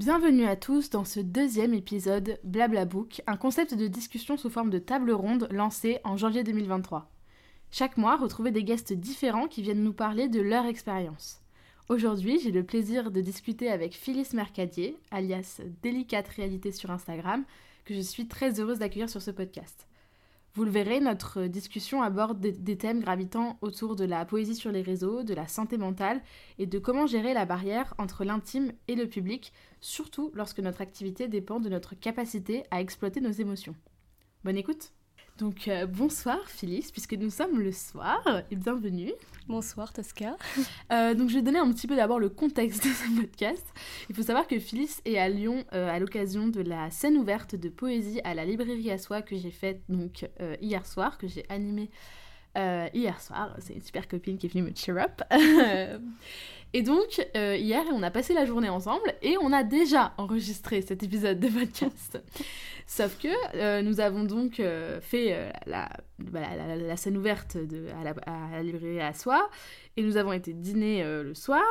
Bienvenue à tous dans ce deuxième épisode Blabla Book, un concept de discussion sous forme de table ronde lancé en janvier 2023. Chaque mois, retrouvez des guests différents qui viennent nous parler de leur expérience. Aujourd'hui, j'ai le plaisir de discuter avec Phyllis Mercadier, alias Délicate Réalité sur Instagram, que je suis très heureuse d'accueillir sur ce podcast. Vous le verrez, notre discussion aborde des, thèmes gravitant autour de la poésie sur les réseaux, de la santé mentale et de comment gérer la barrière entre l'intime et le public, surtout lorsque notre activité dépend de notre capacité à exploiter nos émotions. Bonne écoute donc euh, bonsoir Phyllis, puisque nous sommes le soir, et bienvenue. Bonsoir Tosca. Euh, donc je vais donner un petit peu d'abord le contexte de ce podcast. Il faut savoir que Phyllis est à Lyon euh, à l'occasion de la scène ouverte de poésie à la librairie à soi que j'ai faite donc hier soir, que j'ai animée hier soir. C'est une super copine qui est venue me cheer up. Et donc, euh, hier, on a passé la journée ensemble et on a déjà enregistré cet épisode de podcast. Sauf que euh, nous avons donc euh, fait la, la, scène ouverte de, à, la, à la librairie à soi et nous avons été dîner le soir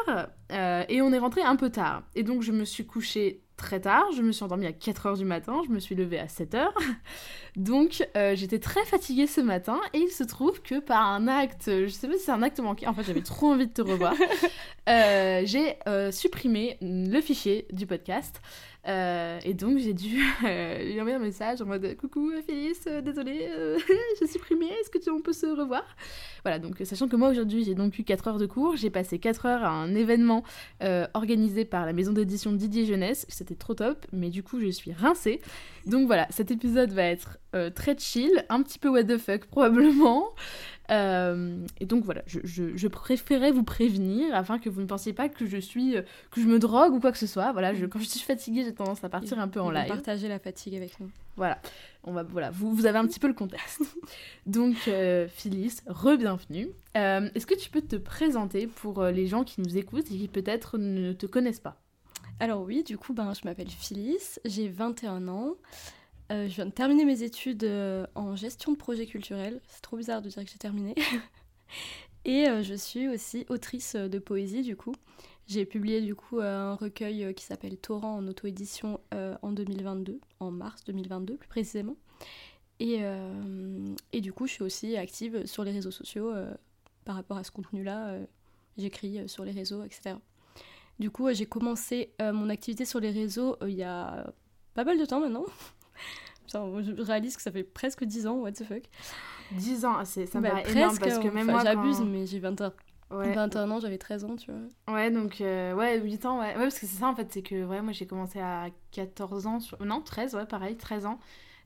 et on est rentré un peu tard. Et donc, je me suis couchée très tard. Je me suis endormie à 4h du matin, je me suis levée à 7h. Donc euh, j'étais très fatiguée ce matin et il se trouve que par un acte, je sais pas si c'est un acte manqué, en fait j'avais trop envie de te revoir, euh, j'ai euh, supprimé le fichier du podcast. Et donc j'ai dû lui envoyer un message en mode coucou Phyllis, désolée, j'ai supprimé, est-ce que tu, on peut se revoir? Voilà, donc sachant que moi aujourd'hui j'ai donc eu 4 heures de cours, j'ai passé 4 heures à un événement organisé par la maison d'édition Didier Jeunesse, c'était trop top, mais du coup je suis rincée. Donc voilà, cet épisode va être euh, très chill, un petit peu what the fuck probablement. Euh, et donc voilà, je, préférais vous prévenir afin que vous ne pensiez pas que je suis euh, que je me drogue ou quoi que ce soit. Voilà, je, quand je suis fatiguée, j'ai tendance à partir un peu en live. Partager la fatigue avec nous. Voilà, on va voilà, vous, vous avez un petit peu le contexte. donc Phyllis, re-bienvenue. Est-ce que tu peux te présenter pour les gens qui nous écoutent et qui peut-être ne te connaissent pas? Alors oui, du coup, ben, je m'appelle Phyllis, j'ai 21 ans. Euh, je viens de terminer mes études euh, en gestion de projet culturel. C'est trop bizarre de dire que j'ai terminé. Et euh, je suis aussi autrice de poésie, du coup. J'ai publié, du coup, un recueil qui s'appelle Torrent en auto-édition en 2022, en mars 2022 plus précisément. Et, et, du coup, je suis aussi active sur les réseaux sociaux par rapport à ce contenu-là. J'écris sur les réseaux, etc. Du coup, j'ai commencé mon activité sur les réseaux il y a pas mal de temps maintenant. je réalise que ça fait presque 10 ans, what the fuck. 10 ans, ça me bah, paraît énorme parce que même moi. J'abuse, mais j'ai 21, 21 ans, j'avais 13 ans, tu vois. Ouais, donc, euh, ouais, 8 ans, ouais. Ouais, parce que c'est ça en fait, c'est que ouais, moi j'ai commencé à 14 ans, sur... non, 13, ouais, pareil, 13 ans.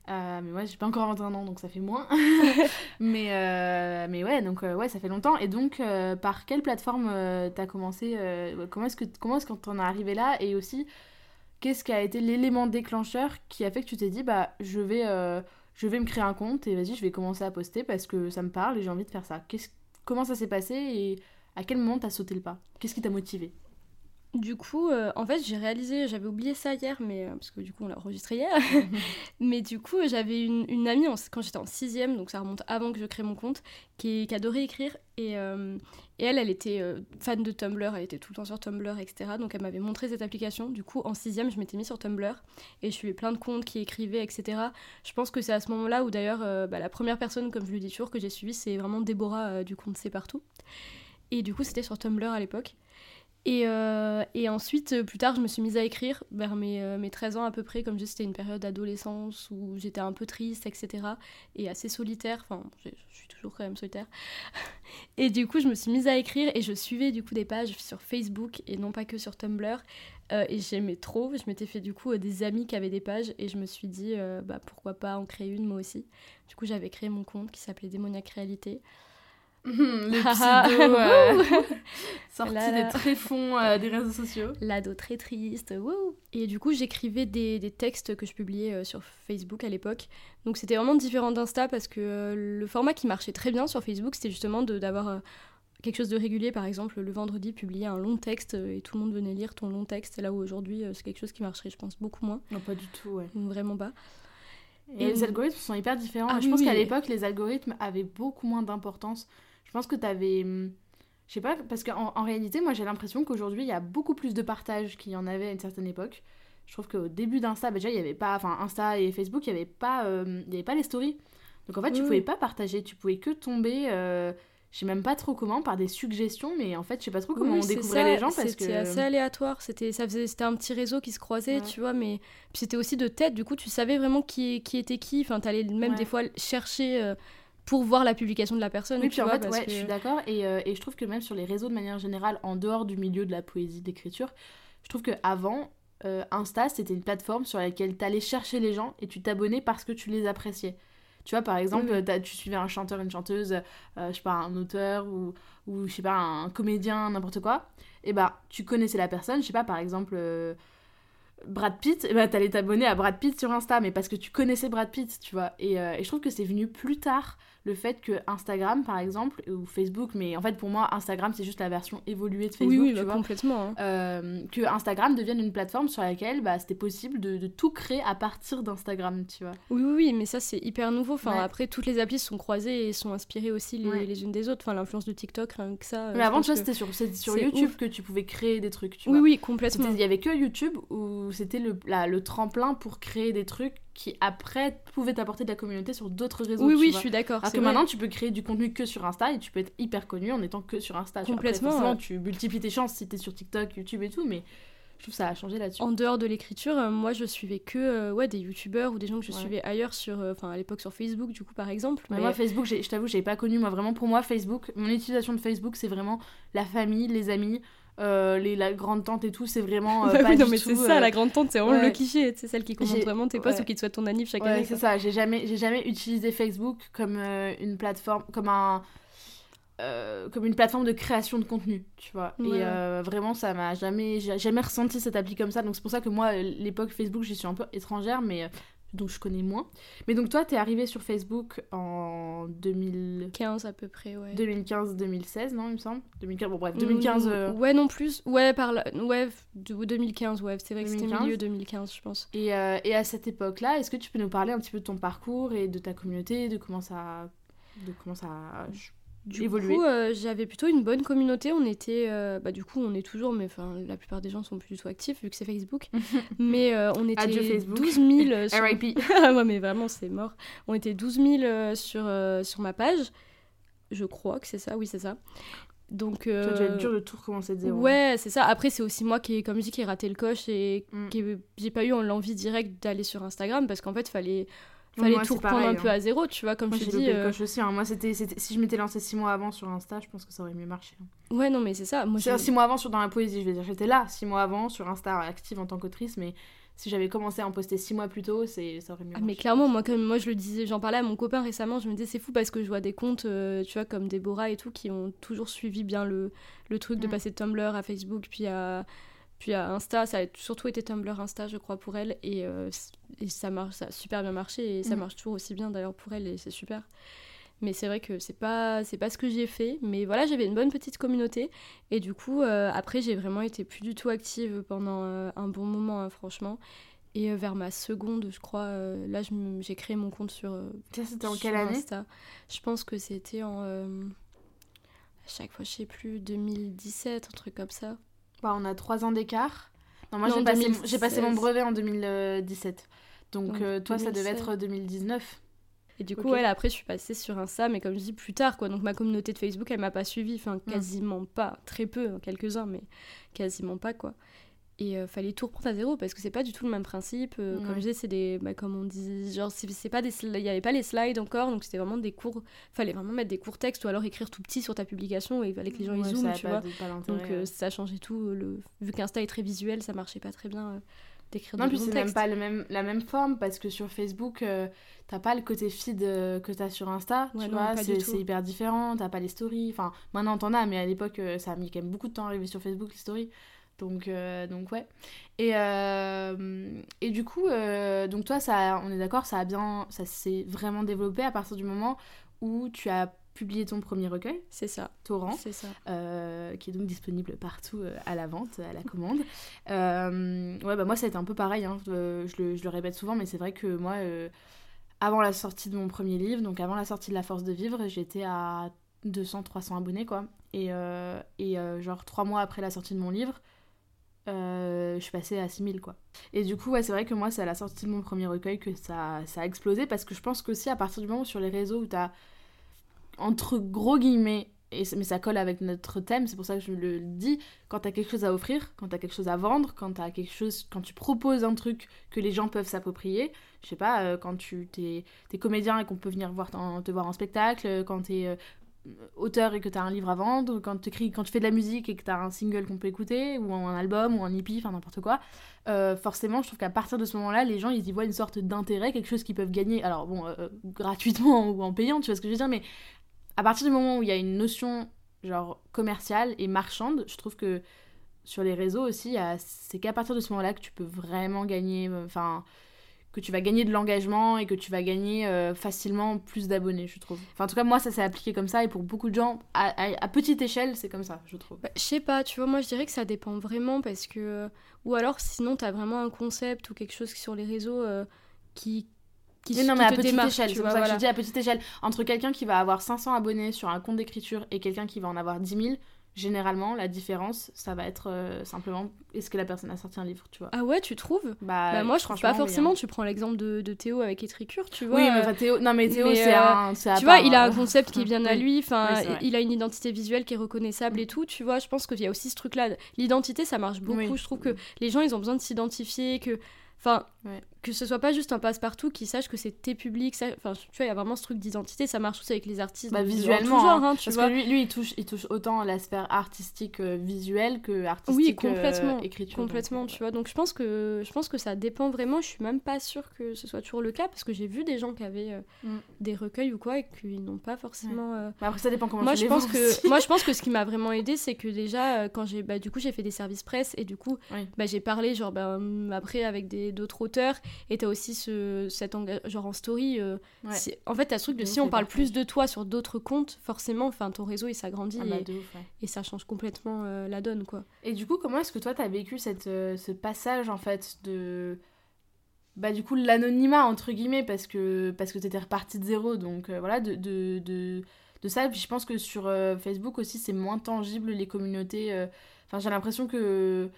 Euh, mais ouais, j'ai pas encore 21 ans, donc ça fait moins. mais, euh, mais ouais, donc ouais, ça fait longtemps. Et donc, par quelle plateforme t'as commencé Comment est-ce que comment est-ce qu'on t'en est arrivé là? Et aussi, qu'est-ce qui a été l'élément déclencheur qui a fait que tu t'es dit bah je vais euh, je vais me créer un compte et vas-y je vais commencer à poster parce que ça me parle et j'ai envie de faire ça. comment ça s'est passé et à quel moment t'as sauté le pas? Qu'est-ce qui t'a motivé? Du coup, euh, en fait, j'ai réalisé, j'avais oublié ça hier, mais euh, parce que du coup, on l'a enregistré hier. mais du coup, j'avais une, une, amie quand j'étais en sixième, donc ça remonte avant que je crée mon compte, qui, qui adorait écrire. Et, euh, et, elle, elle était fan de Tumblr, elle était tout le temps sur Tumblr, etc. Donc elle m'avait montré cette application. Du coup, en sixième, je m'étais mis sur Tumblr et je suivais plein de comptes qui écrivaient, etc. Je pense que c'est à ce moment-là où d'ailleurs, bah, la première personne, comme je le dis toujours, que j'ai suivie, c'est vraiment Déborah du compte C'est Partout. Et du coup, c'était sur Tumblr à l'époque. Et, euh, et, ensuite, euh, plus tard, je me suis mise à écrire vers mes, euh, mes 13 ans à peu près, comme c'était une période d'adolescence où j'étais un peu triste, etc. Et assez solitaire, enfin, je suis toujours quand même solitaire. et du coup, je me suis mise à écrire et je suivais du coup des pages sur Facebook et non pas que sur Tumblr. et j'aimais trop, je m'étais fait du coup des amis qui avaient des pages et je me suis dit, bah, pourquoi pas en créer une moi aussi. Du coup, j'avais créé mon compte qui s'appelait Démoniaque Réalité. le pseudo euh, sorti des tréfonds euh, des réseaux sociaux. L'ado très triste, wouh Et du coup, j'écrivais des, des, textes que je publiais euh, sur Facebook à l'époque. Donc c'était vraiment différent d'Insta parce que le format qui marchait très bien sur Facebook, c'était justement d'avoir quelque chose de régulier. Par exemple, le vendredi, publier un long texte et tout le monde venait lire ton long texte. Là où aujourd'hui, c'est quelque chose qui marcherait, je pense, beaucoup moins. Non, pas du tout, ouais. Vraiment pas. Et, les algorithmes sont hyper différents. Ah je pense qu'à l'époque, les algorithmes avaient beaucoup moins d'importance. Je pense que tu avais. Hum, je sais pas, parce qu'en en réalité, moi j'ai l'impression qu'aujourd'hui, il y a beaucoup plus de partage qu'il y en avait à une certaine époque. Je trouve qu'au début d'Insta, bah, déjà, il y avait pas. Enfin, Insta et Facebook, il n'y avait, pas, euh, y avait pas les stories. Donc en fait, tu pouvais pas partager, tu pouvais que tomber. Euh, je sais même pas trop comment, par des suggestions, mais en fait, je sais pas trop comment on découvrait les gens parce que. C'était assez aléatoire, c'était un petit réseau qui se croisait, tu vois, mais. Puis c'était aussi de tête, du coup, tu savais vraiment qui, qui était qui, enfin, t'allais même des fois chercher. Euh, pour voir la publication de la personne. Oui, puis en fait, ouais, je suis d'accord. Et, euh, et, je trouve que même sur les réseaux de manière générale, en dehors du milieu de la poésie, d'écriture, je trouve qu'avant, euh, Insta, c'était une plateforme sur laquelle tu allais chercher les gens et tu t'abonnais parce que tu les appréciais. Tu vois, par exemple, tu suivais un chanteur, une chanteuse, euh, je sais pas, un auteur ou, ou je sais pas, un comédien, n'importe quoi. Et bah, tu connaissais la personne, je sais pas, par exemple, euh, Brad Pitt, et bah, t'allais t'abonner à Brad Pitt sur Insta, mais parce que tu connaissais Brad Pitt, tu vois. Et, euh, et je trouve que c'est venu plus tard le fait que Instagram, par exemple, ou Facebook, mais en fait pour moi, Instagram c'est juste la version évoluée de Facebook, oui, oui, tu bah, complètement. Hein. Euh, que Instagram devienne une plateforme sur laquelle bah, c'était possible de, de, tout créer à partir d'Instagram, tu vois. Oui, oui, oui, mais ça c'est hyper nouveau. Enfin, après, toutes les applis sont croisées et sont inspirées aussi les, les unes des autres. Enfin, l'influence de TikTok, rien que ça. Mais avant, tu vois, c'était sur, sur YouTube que tu pouvais créer des trucs, tu oui, vois. Oui, complètement. Il y avait que YouTube où c'était le, le tremplin pour créer des trucs qui après pouvaient t'apporter de la communauté sur d'autres réseaux. Oui, oui, je suis d'accord. Alors que maintenant, tu peux créer du contenu que sur Insta et tu peux être hyper connu en étant que sur Insta. Complètement. tu multiplies tes chances si t'es sur TikTok, YouTube et tout, mais je trouve que ça a changé là-dessus. En dehors de l'écriture, euh, moi je suivais que euh, ouais, des youtubeurs ou des gens que je suivais ailleurs, sur, euh, enfin à l'époque sur Facebook du coup par exemple. Mais... Moi Facebook, je t'avoue, j'avais pas connu. Moi vraiment pour moi, Facebook, mon utilisation de Facebook, c'est vraiment la famille, les amis. Euh, les, la grande tante et tout, c'est vraiment. Euh, bah pas oui, non, mais c'est ça, la grande tante, c'est vraiment le cliché, c'est celle qui commente vraiment tes posts ou qui te souhaite ton anniv chaque année. c'est ça, j'ai jamais, j'ai jamais utilisé Facebook comme euh, une plateforme, comme un. comme une plateforme de création de contenu, tu vois. Et vraiment, ça m'a jamais, jamais ressenti cette appli comme ça. Donc c'est pour ça que moi, l'époque Facebook, j'y suis un peu étrangère, mais donc je connais moins. Mais donc toi, t'es arrivé sur Facebook en 2015 à peu près, ouais. 2015-2016, non, il me semble? 2015, bon bref, 2015... Euh, ouais, non plus. Ouais, par là... ouais 2015, ouais, c'est vrai que c'était milieu 2015, je pense. Et, euh, et à cette époque-là, est-ce que tu peux nous parler un petit peu de ton parcours et de ta communauté, de comment ça... De comment ça du coup, euh, j'avais plutôt une bonne communauté. On était, euh, bah, du coup, on est toujours, mais enfin, la plupart des gens sont plus du tout actifs vu que c'est Facebook. mais euh, on était 12 000. Sur... RIP. Ouais, mais vraiment, c'est mort. On était 12 000 sur, sur ma page. Je crois que c'est ça, oui, c'est ça. Donc. Toi, tu être dur de tout recommencer de zéro. Ouais, c'est ça. Après, c'est aussi moi qui, comme je dis, qui ai raté le coche et mm. qui j'ai pas eu l'envie directe d'aller sur Instagram parce qu'en fait, fallait fallait tout reprendre un peu hein. à zéro, tu vois, comme moi, je te dis. Euh... aussi, hein. Moi, c'était, si je m'étais lancé six mois avant sur Insta, je pense que ça aurait mieux marché. Hein. Ouais, non, mais c'est ça. Moi, six mois avant sur dans la poésie, je veux dire. J'étais là six mois avant sur Insta, active en tant qu'autrice, mais si j'avais commencé à en poster six mois plus tôt, c'est ça aurait mieux ah, marché. Mais clairement, moi, comme moi, je le disais, j'en parlais à mon copain récemment, je me disais, c'est fou parce que je vois des comptes, euh, tu vois, comme Déborah et tout, qui ont toujours suivi bien le, le truc de mm. passer de Tumblr à Facebook, puis à puis à Insta, ça a surtout été Tumblr Insta, je crois, pour elle. Et, euh, et ça, marche, ça a super bien marché. Et ça mhm. marche toujours aussi bien d'ailleurs pour elle. Et c'est super. Mais c'est vrai que c'est pas, c'est pas ce que j'ai fait. Mais voilà, j'avais une bonne petite communauté. Et du coup, euh, après, j'ai vraiment été plus du tout active pendant euh, un bon moment, hein, franchement. Et vers ma seconde, je crois, là, j'ai créé mon compte sur. ça, c'était en quelle année Insta. Je pense que c'était en. à chaque fois, je sais plus, 2017, un truc comme ça. Bah, on a trois ans d'écart. Non, moi j'ai passé, passé, mon brevet en 2017. Donc, euh, toi, ça devait être 2019. Et du coup, ouais, après, je suis passée sur Insta, mais comme je dis, plus tard, quoi. Donc, ma communauté de Facebook, elle m'a pas suivi. Enfin, mm. quasiment pas. Très peu, hein, quelques-uns, mais quasiment pas, quoi. Et euh, fallait tout reprendre à zéro parce que c'est pas du tout le même principe. Euh, comme je disais, c'est des. Bah, comme on dit, genre, c'est pas des. Il y avait pas les slides encore, donc c'était vraiment des cours. Fallait vraiment mettre des courts textes ou alors écrire tout petit sur ta publication et il fallait que les gens ils zooment, tu vois. donc euh, ça changeait tout. Le... Vu qu'Insta est très visuel, ça marchait pas très bien d'écrire Non, puis c'est même pas le même, la même forme parce que sur Facebook, euh, t'as pas le côté feed euh, que t'as sur Insta, Ouais, tu non, vois, c'est hyper différent, t'as pas les stories, enfin maintenant t'en as, mais à l'époque euh, ça a mis quand même beaucoup de temps à arriver sur Facebook les stories, donc, euh, donc ouais. Et, euh, et du coup, euh, donc toi, ça, on est d'accord, ça a bien, ça s'est vraiment développé à partir du moment où tu as publié ton premier recueil, C'est ça, Torrent c'est ça. qui est donc disponible partout à la vente, à la commande. Ouais, bah moi, ça a été un peu pareil, hein, je, le, je le répète souvent, mais c'est vrai que moi, avant la sortie de mon premier livre, donc avant la sortie de La Force de Vivre, j'étais à 200-300 abonnés, quoi. Et, et genre, trois mois après la sortie de mon livre, euh, je suis passée à 6000, quoi. Et du coup, ouais, c'est vrai que moi, c'est à la sortie de mon premier recueil que ça, ça a explosé, parce que je pense qu'aussi, à partir du moment où sur les réseaux où t'as, entre gros guillemets, et, mais ça colle avec notre thème, c'est pour ça que je le dis, quand t'as quelque chose à offrir, quand t'as quelque chose à vendre, quand t'as quelque chose, quand tu proposes un truc que les gens peuvent s'approprier, je sais pas, euh, quand tu t'es, comédien et qu'on peut venir voir te voir en spectacle, quand t'es euh, auteur et que t'as un livre à vendre, quand, t'écris- quand tu fais de la musique et que t'as un single qu'on peut écouter, ou un album, ou un EP, enfin n'importe quoi, euh, forcément, je trouve qu'à partir de ce moment-là, les gens, ils y voient une sorte d'intérêt, quelque chose qu'ils peuvent gagner, alors bon, euh, gratuitement ou en payant, tu vois ce que je veux dire, mais à partir du moment où il y a une notion genre commerciale et marchande, je trouve que sur les réseaux aussi, c'est qu'à partir de ce moment-là que tu peux vraiment gagner, euh, enfin, que tu vas gagner de l'engagement et que tu vas gagner euh, facilement plus d'abonnés, je trouve. Enfin, en tout cas, moi, ça s'est appliqué comme ça et pour beaucoup de gens, à, à- à petite échelle, c'est comme ça, je trouve. Bah, je sais pas, tu vois, moi je dirais que ça dépend vraiment parce que. Ou alors sinon t'as vraiment un concept ou quelque chose sur les réseaux euh, qui. qui, non, qui mais à te petite échelle, c'est pour que je dis à petite échelle. Entre quelqu'un qui va avoir 500 abonnés sur un compte d'écriture et quelqu'un qui va en avoir 10 000, généralement, la différence, ça va être euh, simplement est-ce que la personne a sorti un livre, tu vois. Ah ouais, tu trouves? Bah, Bah moi je trouve pas oui, forcément, hein. tu prends l'exemple de, de Théo avec écriture, tu vois. Oui, mais enfin, Théo, non, mais Théo, c'est euh, un. tu vois, part, il a un concept qui est bien à lui, enfin, Oui, il a une identité visuelle qui est reconnaissable et tout, tu vois, je pense qu'il y a aussi ce truc-là. L'identité, ça marche beaucoup, Oui. je trouve que les gens, ils ont besoin de s'identifier, que... Enfin, Ouais. Que ce soit pas juste un passe-partout qui sache que c'est tes publics, ça... enfin, tu vois, il y a vraiment ce truc d'identité, ça marche aussi avec les artistes. Bah, visuellement, genre, hein, hein, tu Parce vois. que lui, lui il, touche, il touche autant la sphère artistique euh, visuelle que artistique Oui, complètement, euh, écriture. donc, Complètement, euh, tu vois. Donc je pense que je pense que ça dépend vraiment. Je suis même pas sûre que ce soit toujours le cas parce que j'ai vu des gens qui avaient euh, Mm. des recueils ou quoi et qu'ils n'ont pas forcément. mais après, ça dépend comment Moi tu je les pense que moi je pense que ce qui m'a vraiment aidé c'est que déjà quand j'ai bah du coup j'ai fait des services presse et du coup Oui. bah, j'ai parlé genre bah, hum, après avec des d'autres auteurs et t'as aussi ce cet enga- genre en story euh, Ouais. si- en fait t'as ce truc de De si on parle plus de toi sur d'autres comptes forcément enfin ton réseau il s'agrandit Ah bah, et, ouf, ouais. et ça change complètement euh, la donne quoi. Et du coup, comment est-ce que toi, t'as vécu cette, euh, ce passage, en fait, de... Bah, du coup, l'anonymat, entre guillemets, parce que, parce que t'étais reparti de zéro, donc voilà, de, de, de, de ça. Puis je pense que sur euh, Facebook aussi, c'est moins tangible, les communautés. euh. Enfin, j'ai l'impression que...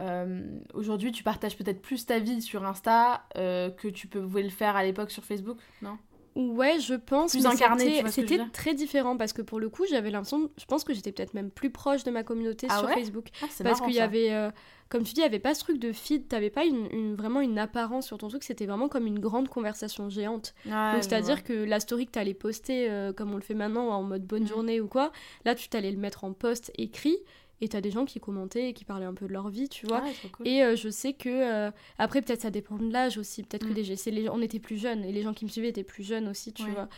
euh, Aujourd'hui, tu partages peut-être plus ta vie sur Insta euh, que tu pouvais le faire à l'époque sur Facebook, non? Ouais, je pense. Plus incarné, c'était- très différent parce que pour le coup, j'avais l'impression, je pense que j'étais peut-être même plus proche de ma communauté Ah sur ouais? Facebook. ah, Parce qu'il y avait, euh, comme tu dis, il y avait pas ce truc de feed, t'avais pas une, une- vraiment une apparence sur ton truc, c'était vraiment comme une grande conversation géante. Donc c'est-à-dire que la story que t'allais poster, euh, comme on le fait maintenant, en mode bonne Mhm. journée ou quoi, là tu t'allais le mettre en post écrit et t'as des gens qui commentaient et qui parlaient un peu de leur vie, tu vois. Cool. Et euh, je sais que euh, après peut-être ça dépend de l'âge aussi, peut-être que Mm. c'est les on était plus jeunes et les gens qui me suivaient étaient plus jeunes aussi, tu Ouais. vois.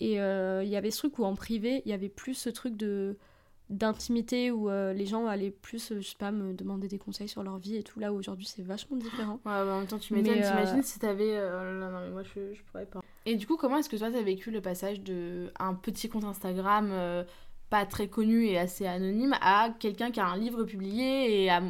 Et euh, il y avait ce truc où en privé, il y avait plus ce truc de d'intimité où euh, les gens allaient plus, je sais pas, me demander des conseils sur leur vie et tout. Là aujourd'hui c'est vachement différent. Ouais, bah, en même temps, tu m'étonnes. Euh, T'imagines si t'avais. euh, là, non, mais moi, je, je pourrais pas. Et du coup, comment est-ce que toi, t'as vécu le passage de un petit compte Instagram pas très connu et assez anonyme à quelqu'un qui a un livre publié et à,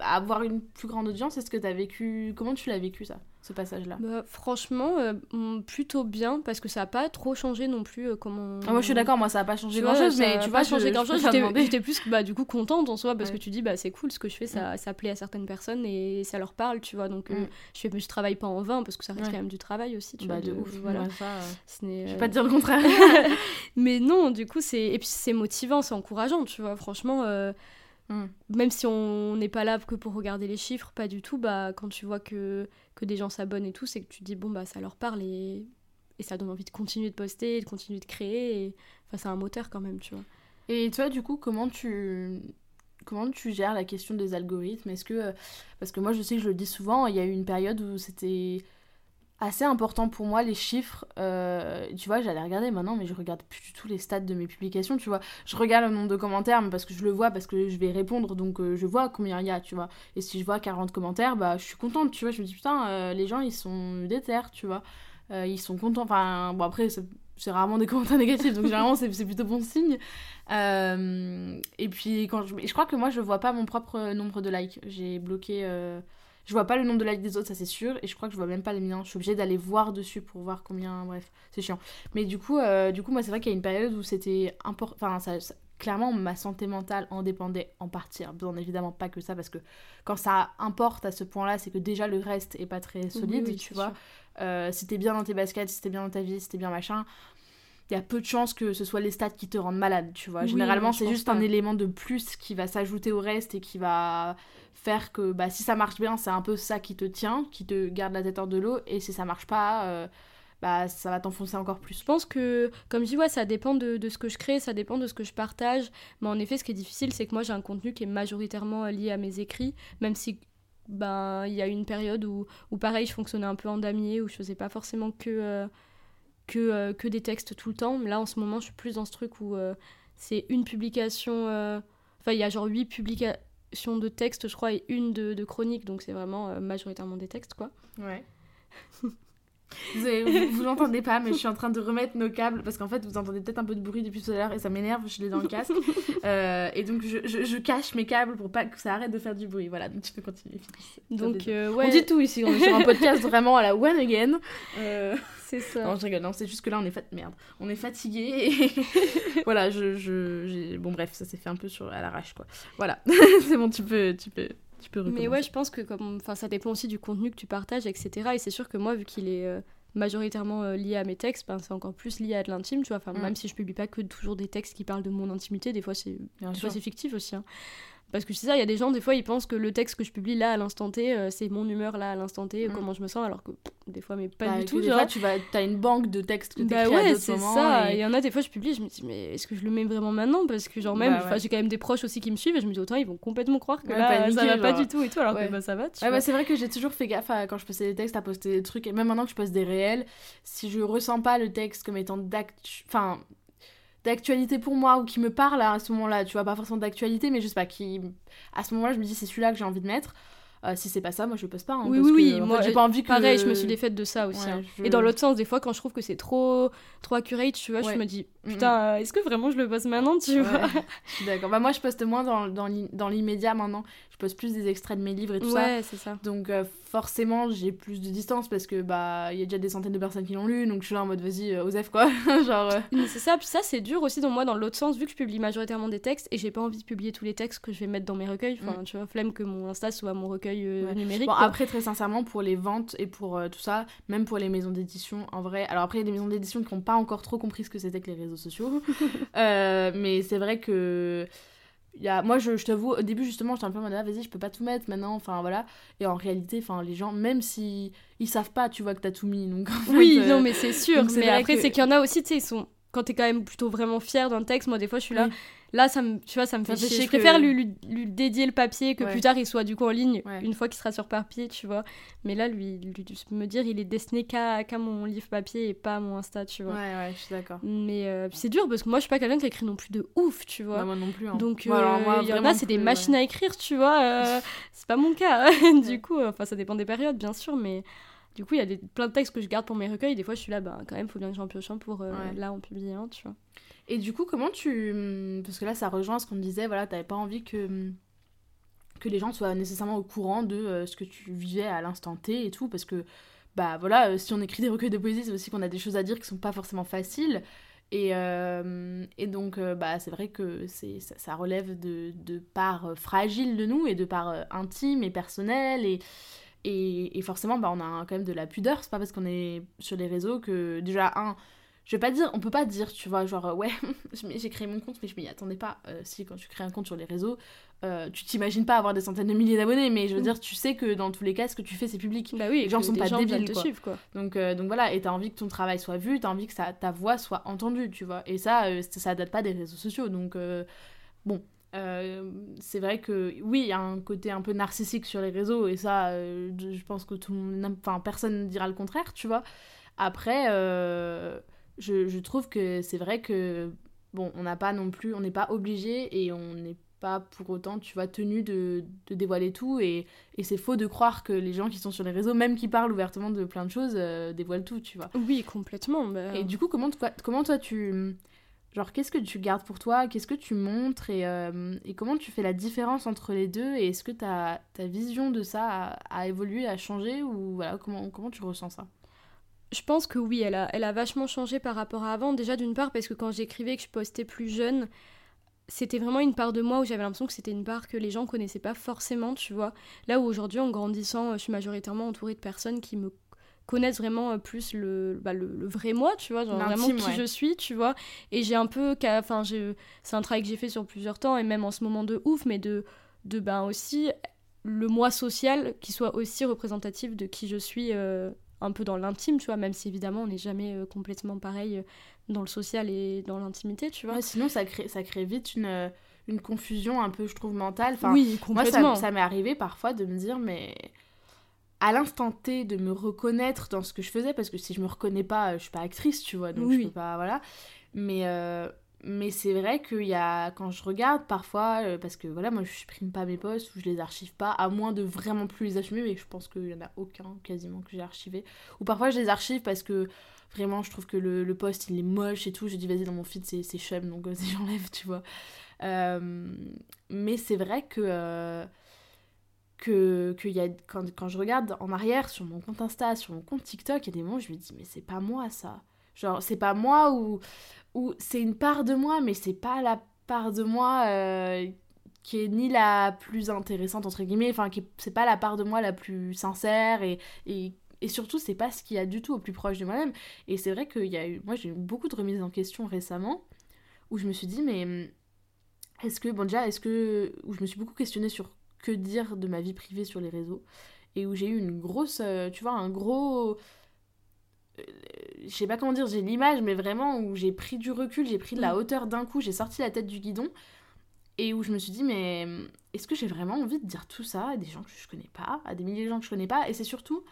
avoir une plus grande audience Est-ce que t'as vécu. Comment tu l'as vécu, ça, ce passage-là Bah, franchement, euh, mm, plutôt bien parce que ça a pas trop changé non plus euh, comment. Ah, Moi, je suis d'accord, moi, ça a pas changé grand-chose, mais tu pas vois, changé je- grand je chose. préfère J'étais plus bah du coup contente en soi parce Ouais. que tu dis bah c'est cool ce que je fais ça, ça plaît à certaines personnes et ça leur parle tu vois donc euh, Mm. je fais je travaille pas en vain parce que ça reste Ouais. quand même du travail aussi tu Bah, vois de de- ouf. voilà ça, Ce Je vais pas te dire le contraire. mais non du coup c'est et puis c'est motivant c'est encourageant tu vois franchement Mm. même si on n'est pas là que pour regarder les chiffres pas du tout bah quand tu vois que que des gens s'abonnent et tout c'est que tu te dis bon bah ça leur parle et et ça donne envie de continuer de poster de continuer de créer et enfin c'est un moteur quand même tu vois Et toi, du coup, comment tu. comment tu gères la question des algorithmes? Est-ce que. Parce que moi, je sais que je le dis souvent, il y a eu une période où c'était assez important pour moi les chiffres euh, tu vois j'allais regarder maintenant mais je regarde plus du tout les stats de mes publications tu vois. Je regarde le nombre de commentaires mais parce que je le vois parce que je vais répondre donc euh, je vois combien il y a tu vois. Et si je vois 40 commentaires bah je suis contente tu vois. Je me dis putain euh, les gens ils sont déter tu vois. Ils sont contents. Enfin bon après c'est rarement des commentaires négatifs donc généralement c'est plutôt bon signe. Et puis quand je, je crois que moi je vois pas mon propre nombre de likes. J'ai bloqué je vois pas le nombre de likes des autres, ça c'est sûr, et je crois que je vois même pas les miens. Je suis obligée d'aller voir dessus pour voir combien. Bref, c'est chiant. Mais du coup, euh, du coup moi c'est vrai qu'il y a une période où c'était important. Enfin, ça, clairement, ma santé mentale en dépendait en partie. Bien évidemment, pas que ça, parce que quand ça importe à ce point-là, c'est que déjà le reste est pas très solide, tu vois. Euh, si t'es bien dans tes baskets, si t'es bien dans ta vie, si t'es bien machin, il y a peu de chances que ce soit les stats qui te rendent malade, tu vois. Généralement, c'est juste un élément de plus qui va s'ajouter au reste et qui va faire que bah, si ça marche bien, c'est un peu ça qui te tient, qui te garde la tête hors de l'eau, et si ça marche pas, euh, bah, ça va t'enfoncer encore plus. Je pense que, comme je dis, ouais, ça dépend de, de, ce que je crée, ça dépend de ce que je partage, mais en effet, ce qui est difficile, c'est que moi, j'ai un contenu qui est majoritairement lié à mes écrits, même si ben il y a une période où, où pareil je fonctionnais un peu en damier où je faisais pas forcément que euh, que, euh, que des textes tout le temps là en ce moment je suis plus dans ce truc où c'est une publication enfin il y a genre huit publications de texte, je crois, et une de, de chronique, donc c'est vraiment euh, majoritairement des textes, quoi. Ouais. vous, vous, l'entendez pas, mais je suis en train de remettre nos câbles parce qu'en fait vous entendez peut-être un peu de bruit depuis tout à l'heure et ça m'énerve, je l'ai dans le casque. Euh, et donc je, je, cache mes câbles pour pas que ça arrête de faire du bruit. Voilà, donc tu peux continuer. Donc euh, ouais. On dit tout ici, on est sur un podcast vraiment à la one again. C'est ça. Non, je rigole, non, c'est juste que là on est fat... merde, on est fatigué et voilà, je, je bon bref, ça s'est fait un peu sur à l'arrache quoi. Voilà, c'est bon, tu peux, tu peux. Mais ouais, je pense que comme, enfin, ça dépend aussi du contenu que tu partages, etc. Et c'est sûr que moi, vu qu'il est euh, majoritairement euh, lié à mes textes, ben, c'est encore plus lié à de l'intime, tu vois. Enfin, mm. même si je publie pas que toujours des textes qui parlent de mon intimité, des fois c'est, c'est fictif aussi. Hein. Parce que c'est ça, il y a des gens, des fois, ils pensent que le texte que je publie là à l'instant T, euh, c'est mon humeur là à l'instant T, mm. comment je me sens, alors que des fois, mais pas bah, du tout. Des fois, tu vas, as une banque de textes que tu bah ouais, c'est ça. Il y en a des fois, je publie, je me dis, mais est-ce que je le mets vraiment maintenant? Parce que, genre, même, bah j'ai quand même des proches aussi qui me suivent et je me dis, autant, ils vont complètement croire que là, ça va pas du tout et tout, alors que bah, ça va. Tu ouais, c'est vrai que j'ai toujours fait gaffe quand je postais des textes à poster des trucs, et même maintenant que je poste des réels, si je ressens pas le texte comme étant d'actu. Enfin d'actualité pour moi ou qui me parle à ce moment-là, tu vois, pas forcément d'actualité, mais je sais pas, qui. À ce moment-là, je me dis c'est celui-là que j'ai envie de mettre. Euh, si c'est pas ça, moi je poste pas. Hein, oui, oui, oui. moi j'ai pas envie que. Pareil, je me suis défaite de ça aussi. Hein. Et dans l'autre sens, des fois, quand je trouve que c'est trop, trop accurate, tu vois, je me dis, putain, est-ce que vraiment je le poste maintenant, tu vois? D'accord. Bah, moi, je poste moins dans, dans l'immédiat maintenant. Je poste plus des extraits de mes livres et tout ça. Ouais, c'est ça. Donc, euh, forcément, j'ai plus de distance parce que, bah, il y a déjà des centaines de personnes qui l'ont lu, donc je suis là en mode, vas-y, euh, Osef, quoi. Genre. C'est ça, puis ça, c'est dur aussi dans moi, dans l'autre sens, vu que je publie majoritairement des textes et j'ai pas envie de publier tous les textes que je vais mettre dans mes recueils. Enfin, mm. tu vois, flemme que mon Insta soit mon recueil numérique après, très sincèrement, pour les ventes et pour euh, tout ça, même pour les maisons d'édition, en vrai. Alors après, il y a des maisons d'édition qui n'ont pas encore trop compris ce que c'était que les réseaux sociaux. Euh, mais c'est vrai que. Y a... Moi, je, je t'avoue, au début, justement, j'étais un peu en mode, ah, vas-y, je peux pas tout mettre maintenant, enfin voilà. Et en réalité, enfin, les gens, même si ils savent pas, tu vois, que t'as tout mis. Donc, oui, non, mais c'est sûr. mais après, c'est qu'il y en a aussi, tu sais, ils sont. Quand t'es quand même plutôt vraiment fier d'un texte, moi, des fois, je suis là. Là, ça me, tu vois, ça me fait chier. Je préfère lui, lui, dédier le papier que plus tard il soit du coup en ligne, une fois qu'il sera sur papier, tu vois. Mais là, lui, lui me dire, il est destiné qu'à mon livre papier et pas à mon Insta, tu vois. Ouais, ouais, je suis d'accord. Mais euh, c'est dur parce que moi, je suis pas quelqu'un qui écrit non plus de ouf, tu vois. Bah, moi non plus. Hein. Donc, euh, il y en a, c'est des machines à écrire, tu vois. Euh, c'est pas mon cas. du coup, enfin, ça dépend des périodes, bien sûr, mais. Du coup, il y a des, plein de textes que je garde pour mes recueils. Des fois, je suis là, bah, quand même, faut bien que j'en pioche un pour là en publier un, tu vois. Et du coup, comment tu. Hum, parce que là, ça rejoint ce qu'on disait, voilà, t'avais pas envie que, hum, que les gens soient nécessairement au courant de euh, ce que tu vivais à l'instant T et tout, parce que, bah voilà, euh, si on écrit des recueils de poésie, c'est aussi qu'on a des choses à dire qui sont pas forcément faciles. Et, euh, et donc, bah, c'est vrai que ça, relève de, de parts fragiles de nous et de parts intimes et personnelles. Et, et, et, forcément, bah, on a quand même de la pudeur. C'est pas parce qu'on est sur les réseaux que, déjà, un, je vais pas dire, on peut pas dire, tu vois, genre, ouais, j'ai créé mon compte, mais je m'y attendais pas. Euh, si, quand tu crées un compte sur les réseaux, euh, tu t'imagines pas avoir des centaines de milliers d'abonnés, mais je veux mm. dire, tu sais que dans tous les cas, ce que tu fais, c'est public. Bah oui, les gens sont pas débiles, quoi. Suivre, quoi. Donc, euh, donc voilà, et t'as envie que ton travail soit vu, t'as envie que ça, ta voix soit entendue, tu vois. Et ça, ça, ça date pas des réseaux sociaux, donc bon. euh, c'est vrai que oui, il y a un côté un peu narcissique sur les réseaux et ça, euh, je pense que tout le monde, enfin personne ne dira le contraire, tu vois. Après, euh, je, je, trouve que c'est vrai que bon, on n'a pas non plus, on n'est pas obligé et on n'est pas pour autant, tu vois, tenu de, de dévoiler tout et, et c'est faux de croire que les gens qui sont sur les réseaux, même qui parlent ouvertement de plein de choses, dévoilent tout, tu vois. Oui, complètement. Bah. Et du coup, comment, comment toi tu Genre, qu'est-ce que tu gardes pour toi Qu'est-ce que tu montres et, euh, et, comment tu fais la différence entre les deux Et est-ce que ta, ta vision de ça a, évolué, a changé Ou voilà, comment, comment tu ressens ça? Je pense que oui, elle a, elle a vachement changé par rapport à avant. Déjà, d'une part, parce que quand j'écrivais, que je postais plus jeune, c'était vraiment une part de moi où j'avais l'impression que c'était une part que les gens connaissaient pas forcément, tu vois. Là où aujourd'hui, en grandissant, je suis majoritairement entourée de personnes qui me connaître vraiment euh, plus le, bah, le, vrai moi, tu vois, genre vraiment qui je suis, tu vois. Et j'ai un peu, enfin, c'est un travail que j'ai fait sur plusieurs temps et même en ce moment de ouf, mais de, de ben aussi le moi social qui soit aussi représentatif de qui je suis euh, un peu dans l'intime, tu vois, même si évidemment on n'est jamais euh, complètement pareil dans le social et dans l'intimité, tu vois. sinon ça crée, ça crée vite une, une confusion un peu, je trouve, mentale. Enfin, oui, complètement. Moi, ça, ça m'est arrivé parfois de me dire, mais à l'instant T de me reconnaître dans ce que je faisais parce que si je me reconnais pas je suis pas actrice tu vois donc je peux pas voilà mais euh, mais c'est vrai qu'il y a quand je regarde parfois euh, parce que voilà moi je supprime pas mes posts ou je les archive pas à moins de vraiment plus les assumer mais je pense qu'il y en a aucun quasiment que j'ai archivé. Ou parfois je les archive parce que vraiment je trouve que le, post il est moche et tout. Je dis vas-y dans mon feed c'est chum donc vas-y j'enlève tu vois. Euh, mais c'est vrai que que, y a, quand, quand, je regarde en arrière sur mon compte Insta, sur mon compte TikTok, il y a des moments où je me dis, mais c'est pas moi ça. Genre, c'est pas moi ou, ou c'est une part de moi, mais c'est pas la part de moi euh, qui est ni la plus intéressante, entre guillemets, enfin, c'est pas la part de moi la plus sincère et, et, surtout, c'est pas ce qu'il y a du tout au plus proche de moi-même. Et c'est vrai que y a eu, moi, j'ai eu beaucoup de remises en question récemment où je me suis dit, mais est-ce que, bon, déjà, est-ce que, où je me suis beaucoup questionnée sur que dire de ma vie privée sur les réseaux et où j'ai eu une grosse, euh, tu vois, un gros... Euh, je sais pas comment dire, j'ai l'image, mais vraiment où j'ai pris du recul, j'ai pris de la mm. hauteur d'un coup, j'ai sorti la tête du guidon et où je me suis dit, mais est-ce que j'ai vraiment envie de dire tout ça à des gens que je connais pas, à des milliers de gens que je connais pas? Et c'est surtout,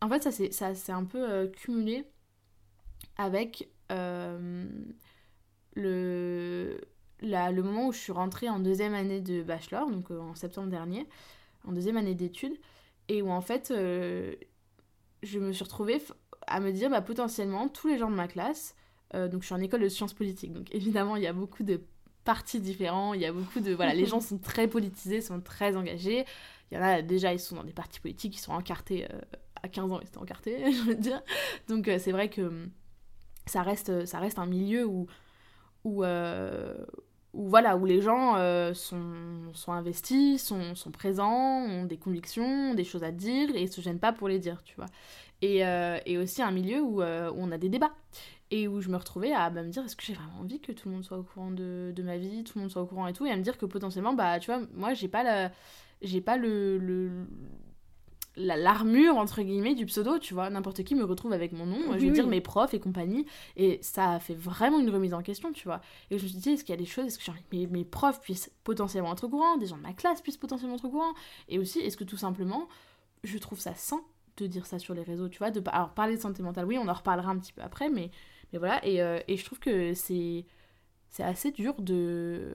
en fait, ça s'est ça, un peu euh, cumulé avec le le moment où je suis rentrée en deuxième année de bachelor, donc euh, en septembre dernier, en deuxième année d'études, et où en fait, euh, je me suis retrouvée à me dire, bah, potentiellement, tous les gens de ma classe, euh, donc je suis en école de sciences politiques, donc évidemment, il y a beaucoup de partis différents, il y a beaucoup de... Voilà, les gens sont très politisés, sont très engagés. Il y en a déjà, ils sont dans des partis politiques, ils sont encartés, à 15 ans, ils étaient encartés, je veux dire. Donc c'est vrai que ça reste, ça reste un milieu où... où où voilà où les gens euh, sont, sont, investis, sont, sont, présents, ont des convictions, des choses à dire et se gênent pas pour les dire, tu vois. Et, euh, et aussi un milieu euh, où, on a des débats. Et où je me retrouvais à bah, me dire est-ce que j'ai vraiment envie que tout le monde soit au courant de, de, ma vie, tout le monde soit au courant et tout, et à me dire que potentiellement, bah tu vois, moi j'ai pas, la, j'ai pas le, le l'armure entre guillemets du pseudo tu vois. N'importe qui me retrouve avec mon nom je veux dire mes profs et compagnie et ça a fait vraiment une remise en question tu vois. Et je me suis dit est-ce qu'il y a des choses est-ce que mes, mes profs puissent potentiellement être au courant des gens de ma classe puissent potentiellement être au courant et aussi est-ce que tout simplement je trouve ça sain dire ça sur les réseaux tu vois de alors parler de santé mentale oui on en reparlera un petit peu après mais mais voilà et, euh, et je trouve que c'est c'est assez dur de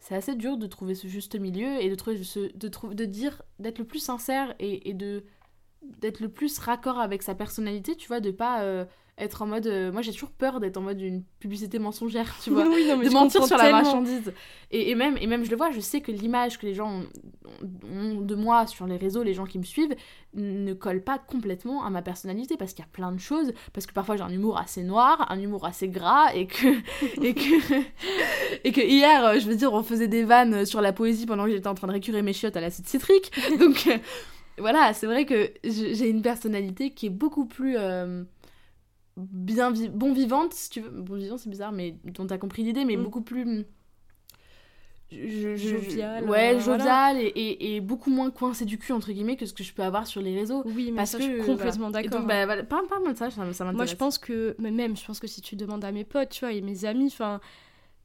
c'est assez dur de trouver ce juste milieu et de trouver ce, de, de dire d'être le plus sincère et, et de d'être le plus raccord avec sa personnalité tu vois de pas euh, être en mode euh, moi j'ai toujours peur d'être en mode une publicité mensongère tu vois. De mentir sur la marchandise. Et, et, même et même je le vois je sais que l'image que les gens ont, de moi sur les réseaux les gens qui me suivent ne colle pas complètement à ma personnalité parce qu'il y a plein de choses. Parce que parfois j'ai un humour assez noir un humour assez gras et que et que et que hier euh, je veux dire on faisait des vannes sur la poésie pendant que j'étais en train de récurer mes chiottes à l'acide citrique. Donc euh, voilà c'est vrai que j'ai une personnalité qui est beaucoup plus bien bon vivante, si tu veux. Bon vivant, c'est bizarre, mais dont t'as compris l'idée, mais mm. beaucoup plus. Je, jovial. Ouais, euh, jovial et, et, beaucoup moins coincé du cul, entre guillemets, que ce que je peux avoir sur les réseaux. Oui, mais parce que, je suis complètement d'accord. Bah, voilà, pas, pas de ça, ça, m'intéresse. Moi, je pense que, mais même, je pense que si tu demandes à mes potes, tu vois, et mes amis, enfin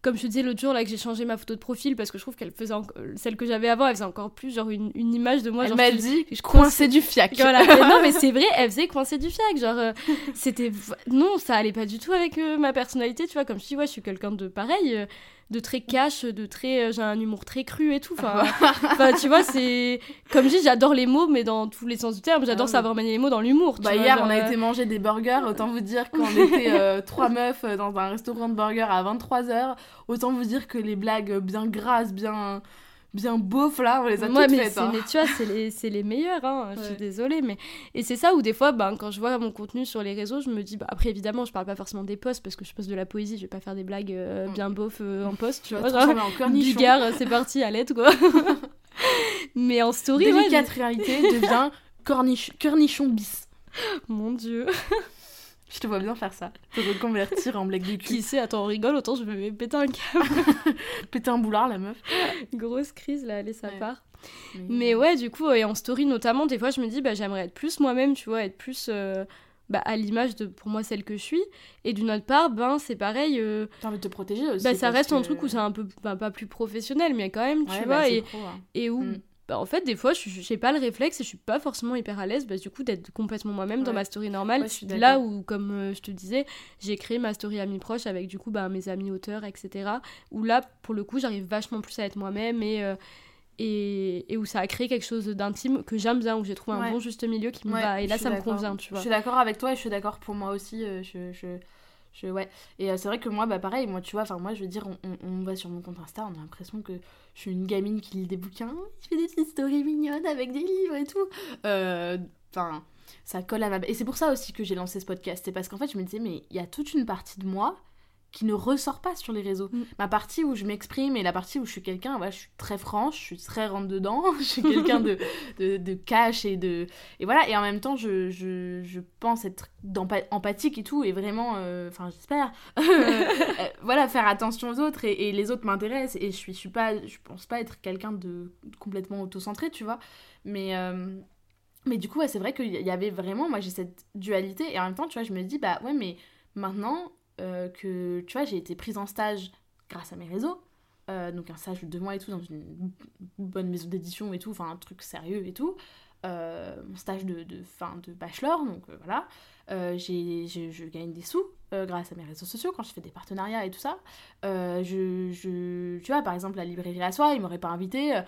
comme je te disais l'autre jour, là, que j'ai changé ma photo de profil parce que je trouve qu'elle faisait celle que j'avais avant, elle faisait encore plus genre une, une image de moi. Elle m'a dit, je coincée du fiac. Voilà. non, mais c'est vrai, elle faisait coincer du fiac. Genre, euh, c'était. Non, ça allait pas du tout avec euh, ma personnalité, tu vois. Comme je dis, ouais, je suis quelqu'un de pareil. Euh, de très cash, de très. j'ai un humour très cru et tout. Enfin, tu vois, c'est. Comme je dis, j'adore les mots, mais dans tous les sens du terme. J'adore ah savoir manier les mots dans l'humour. Bah, hier, on a été manger des burgers. Autant vous dire qu'on était trois meufs dans un restaurant de burgers à 23h. Autant vous dire que les blagues bien grasses, bien bien beauf là, on les a toutes mais faites. Hein. Mais tu vois, c'est les, les, meilleurs, hein, je suis désolée. Mais... Et c'est ça où des fois, ben, quand je vois mon contenu sur les réseaux, je me dis, bah, après évidemment, je parle pas forcément des posts parce que je poste de la poésie, je vais pas faire des blagues euh, mm. bien beauf euh, en post, tu vois. Bigard, c'est parti, à l'aide quoi. mais en story, Délicate réalité devient corniche, cornichon bis. Mon dieu. Je te vois bien faire ça. Te reconvertir en blague du cul. Qui sait, attends, on rigole, autant je vais péter un câble. péter un boulard, la meuf. Grosse crise, là, allez, ça part. Mais... ouais, du coup, et en story notamment, des fois, je me dis, bah, j'aimerais être plus moi-même, tu vois, être plus euh, bah, à l'image de, pour moi, celle que je suis. Et d'une autre part, ben, c'est pareil. Euh, T'as envie de te protéger aussi. Bah, ça reste un truc où c'est un peu, bah, pas plus professionnel, mais quand même, tu vois, bah, et, hein. et où. Mm. Bah, en fait, des fois, je j'ai pas le réflexe et je suis pas forcément hyper à l'aise, bah, du coup, d'être complètement moi-même dans ma story normale. là où, comme euh, je te disais, j'ai créé ma story amis proches avec, du coup, bah, mes amis auteurs, etc. Où là, pour le coup, j'arrive vachement plus à être moi-même et, euh, et, et, où ça a créé quelque chose d'intime que j'aime bien, où j'ai trouvé un bon juste milieu qui me va. Et là, ça me convient, tu vois. Je suis d'accord avec toi et je suis d'accord pour moi aussi. Euh, je... je... Et c'est vrai que moi, bah pareil, moi, tu vois, enfin, moi, je veux dire, on, va sur mon compte Insta, on a l'impression que je suis une gamine qui lit des bouquins, qui fait des petites stories mignonnes avec des livres et tout. Euh, enfin, ça colle à ma... Et c'est pour ça aussi que j'ai lancé ce podcast. C'est parce qu'en fait, je me disais, mais il y a toute une partie de moi qui ne ressort pas sur les réseaux. Mm. Ma partie où je m'exprime et la partie où je suis quelqu'un, ouais, je suis très franche, je suis très rentre dedans, je suis quelqu'un de, de, de, cash et de... Et voilà, et en même temps, je, je, je pense être empathique et tout, et vraiment, euh, enfin j'espère, euh, voilà, faire attention aux autres, et, et les autres m'intéressent, et je suis, je suis pas, je pense pas être quelqu'un de complètement auto-centré, tu vois, mais... Euh, mais du coup, ouais, c'est vrai qu'il y avait vraiment, moi j'ai cette dualité, et en même temps, tu vois, je me dis, bah ouais, mais maintenant, euh, que, tu vois, j'ai été prise en stage grâce à mes réseaux. Euh, donc un stage de deux mois et tout dans une bonne maison d'édition et tout, enfin un truc sérieux et tout. Euh, mon stage de, de, fin de bachelor, donc voilà. j'ai, je gagne des sous grâce à mes réseaux sociaux quand je fais des partenariats et tout ça. je, je, tu vois, par exemple, la librairie à soi, ils m'auraient pas invité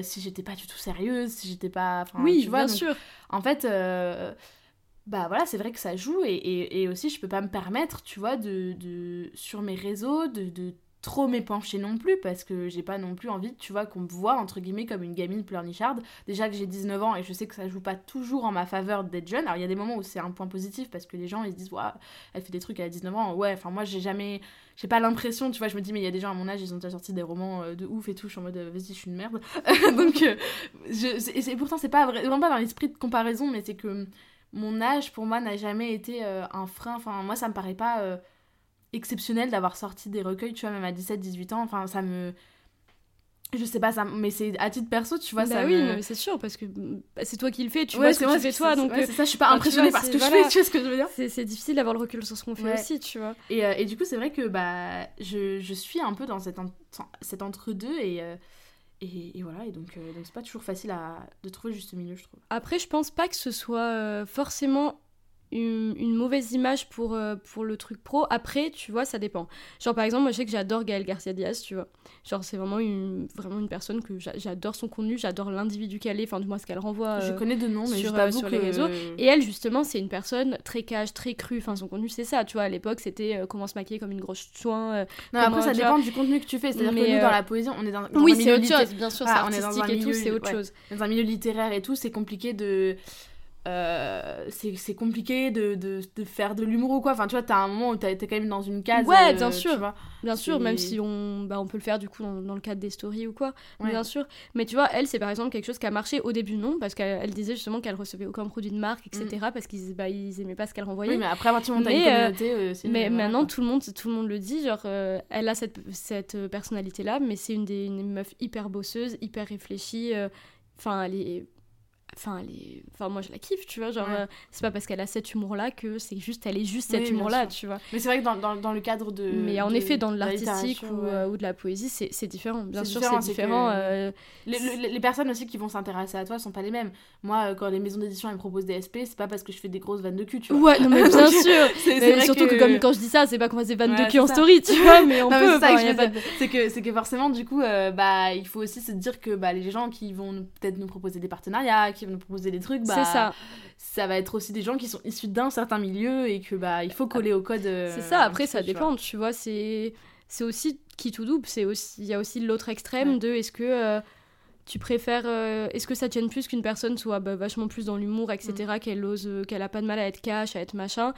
si j'étais pas du tout sérieuse, si j'étais pas. Oui, tu vois, bien sûr. En fait bah voilà, c'est vrai que ça joue et, et, aussi je peux pas me permettre, tu vois, de, sur mes réseaux, de, trop m'épancher non plus parce que j'ai pas non plus envie, tu vois, qu'on me voit entre guillemets comme une gamine pleurnicharde. Déjà que j'ai 19 ans et je sais que ça joue pas toujours en ma faveur d'être jeune. Alors il y a des moments où c'est un point positif parce que les gens ils se disent, ouais, elle fait des trucs à 19 ans. Ouais, enfin moi j'ai jamais, j'ai pas l'impression, tu vois, je me dis, mais il y a des gens à mon âge, ils ont déjà sorti des romans euh, de ouf et tout. Je suis en mode, euh, vas-y, je suis une merde. Donc, euh, pourtant c'est pas vraiment pas dans l'esprit de comparaison, mais c'est que mon âge pour moi n'a jamais été euh, un frein. Enfin, moi ça me paraît pas euh, exceptionnel d'avoir sorti des recueils, tu vois, même à 17-18 ans. Enfin, ça me. Je sais pas, ça, mais c'est à titre perso, tu vois. Bah ça oui, mais c'est sûr, parce que bah, c'est toi qui le fais, tu vois ce que tu fais toi. Donc, c'est ça, je suis pas impressionnée par ce que je fais, tu vois ce que je veux dire. C'est difficile d'avoir le recul sur ce qu'on fait aussi, tu vois. Et, euh, et, du coup, c'est vrai que bah, je, je, suis un peu dans cet, cet entre-deux et. Et, voilà, et donc euh, donc c'est pas toujours facile à, de trouver le juste milieu, je trouve. Après, je pense pas que ce soit euh, forcément une, mauvaise image pour, euh, pour le truc pro. Après, tu vois, ça dépend. Genre, par exemple, moi, je sais que j'adore Gaël Garcia Diaz, tu vois. Genre, c'est vraiment une, vraiment une personne que j'adore son contenu, j'adore l'individu qu'elle est, enfin, du moins ce qu'elle renvoie. je connais de nom, mais sur, euh, sur les réseaux. Et elle, justement, c'est une personne très cash, très crue. Enfin, son contenu, c'est ça, tu vois. À l'époque, c'était euh, comment se maquiller comme une grosse soin. non, après, ça dépend du contenu que tu fais. C'est-à-dire que nous, dans la poésie, on est dans, un milieu. Oui, c'est autre chose, bien sûr, c'est artistique et tout, c'est autre chose. Dans un milieu littéraire et tout, c'est compliqué de euh, c'est compliqué de, de, de, faire de l'humour ou quoi. Enfin, tu vois, t'as un moment où t'es quand même dans une case. Ouais, bien sûr. bien sûr, même si on, bah, on peut le faire du coup dans, dans le cadre des stories ou quoi. Bien sûr. Mais tu vois, elle, c'est par exemple quelque chose qui a marché au début, non? Parce qu'elle disait justement qu'elle recevait aucun produit de marque, etc. Mm. Parce qu'ils bah, ils aimaient pas ce qu'elle renvoyait. Oui, mais après, à partir du moment où une euh, communauté. Euh, mais maintenant, tout le, monde, tout le monde le dit. Genre, elle a cette, cette personnalité-là, mais c'est une des une meuf hyper bosseuse, hyper réfléchie. Enfin, elle est enfin elle est... enfin moi je la kiffe tu vois genre Ouais. euh, c'est pas parce qu'elle a cet humour là que c'est juste elle est juste cet Oui, bien humour là sûr. tu vois Mais c'est vrai que dans, dans, dans le cadre de. mais en de- effet dans de la l'artistique littérature, ou, ouais. euh, ou de la poésie c'est différent bien sûr c'est différent euh, Les, les- les personnes aussi qui vont s'intéresser à toi sont pas les mêmes. Moi, quand les maisons d'édition elles me proposent des SP, c'est pas parce que je fais des grosses vannes de cul, tu vois. ouais non mais bien sûr C'est- surtout que... comme quand je dis ça c'est pas qu'on fasse des vannes Ouais, de cul en story tu vois mais on Non, peut c'est que C'est que, forcément, du coup, bah, il faut aussi se dire que bah, les gens qui vont peut-être nous proposer des partenariats, qui vont nous proposer des trucs, bah, ça ça va être aussi des gens qui sont issus d'un certain milieu et que bah, il faut coller au code. euh, C'est ça, après ça vois. dépend, tu vois, c'est c'est aussi qui tout double, c'est aussi il y a aussi l'autre extrême Ouais. de est-ce que euh, tu préfères euh, est-ce que ça tienne plus qu'une personne soit bah, vachement plus dans l'humour etc Mm. qu'elle ose qu'elle a pas de mal à être cash à être machin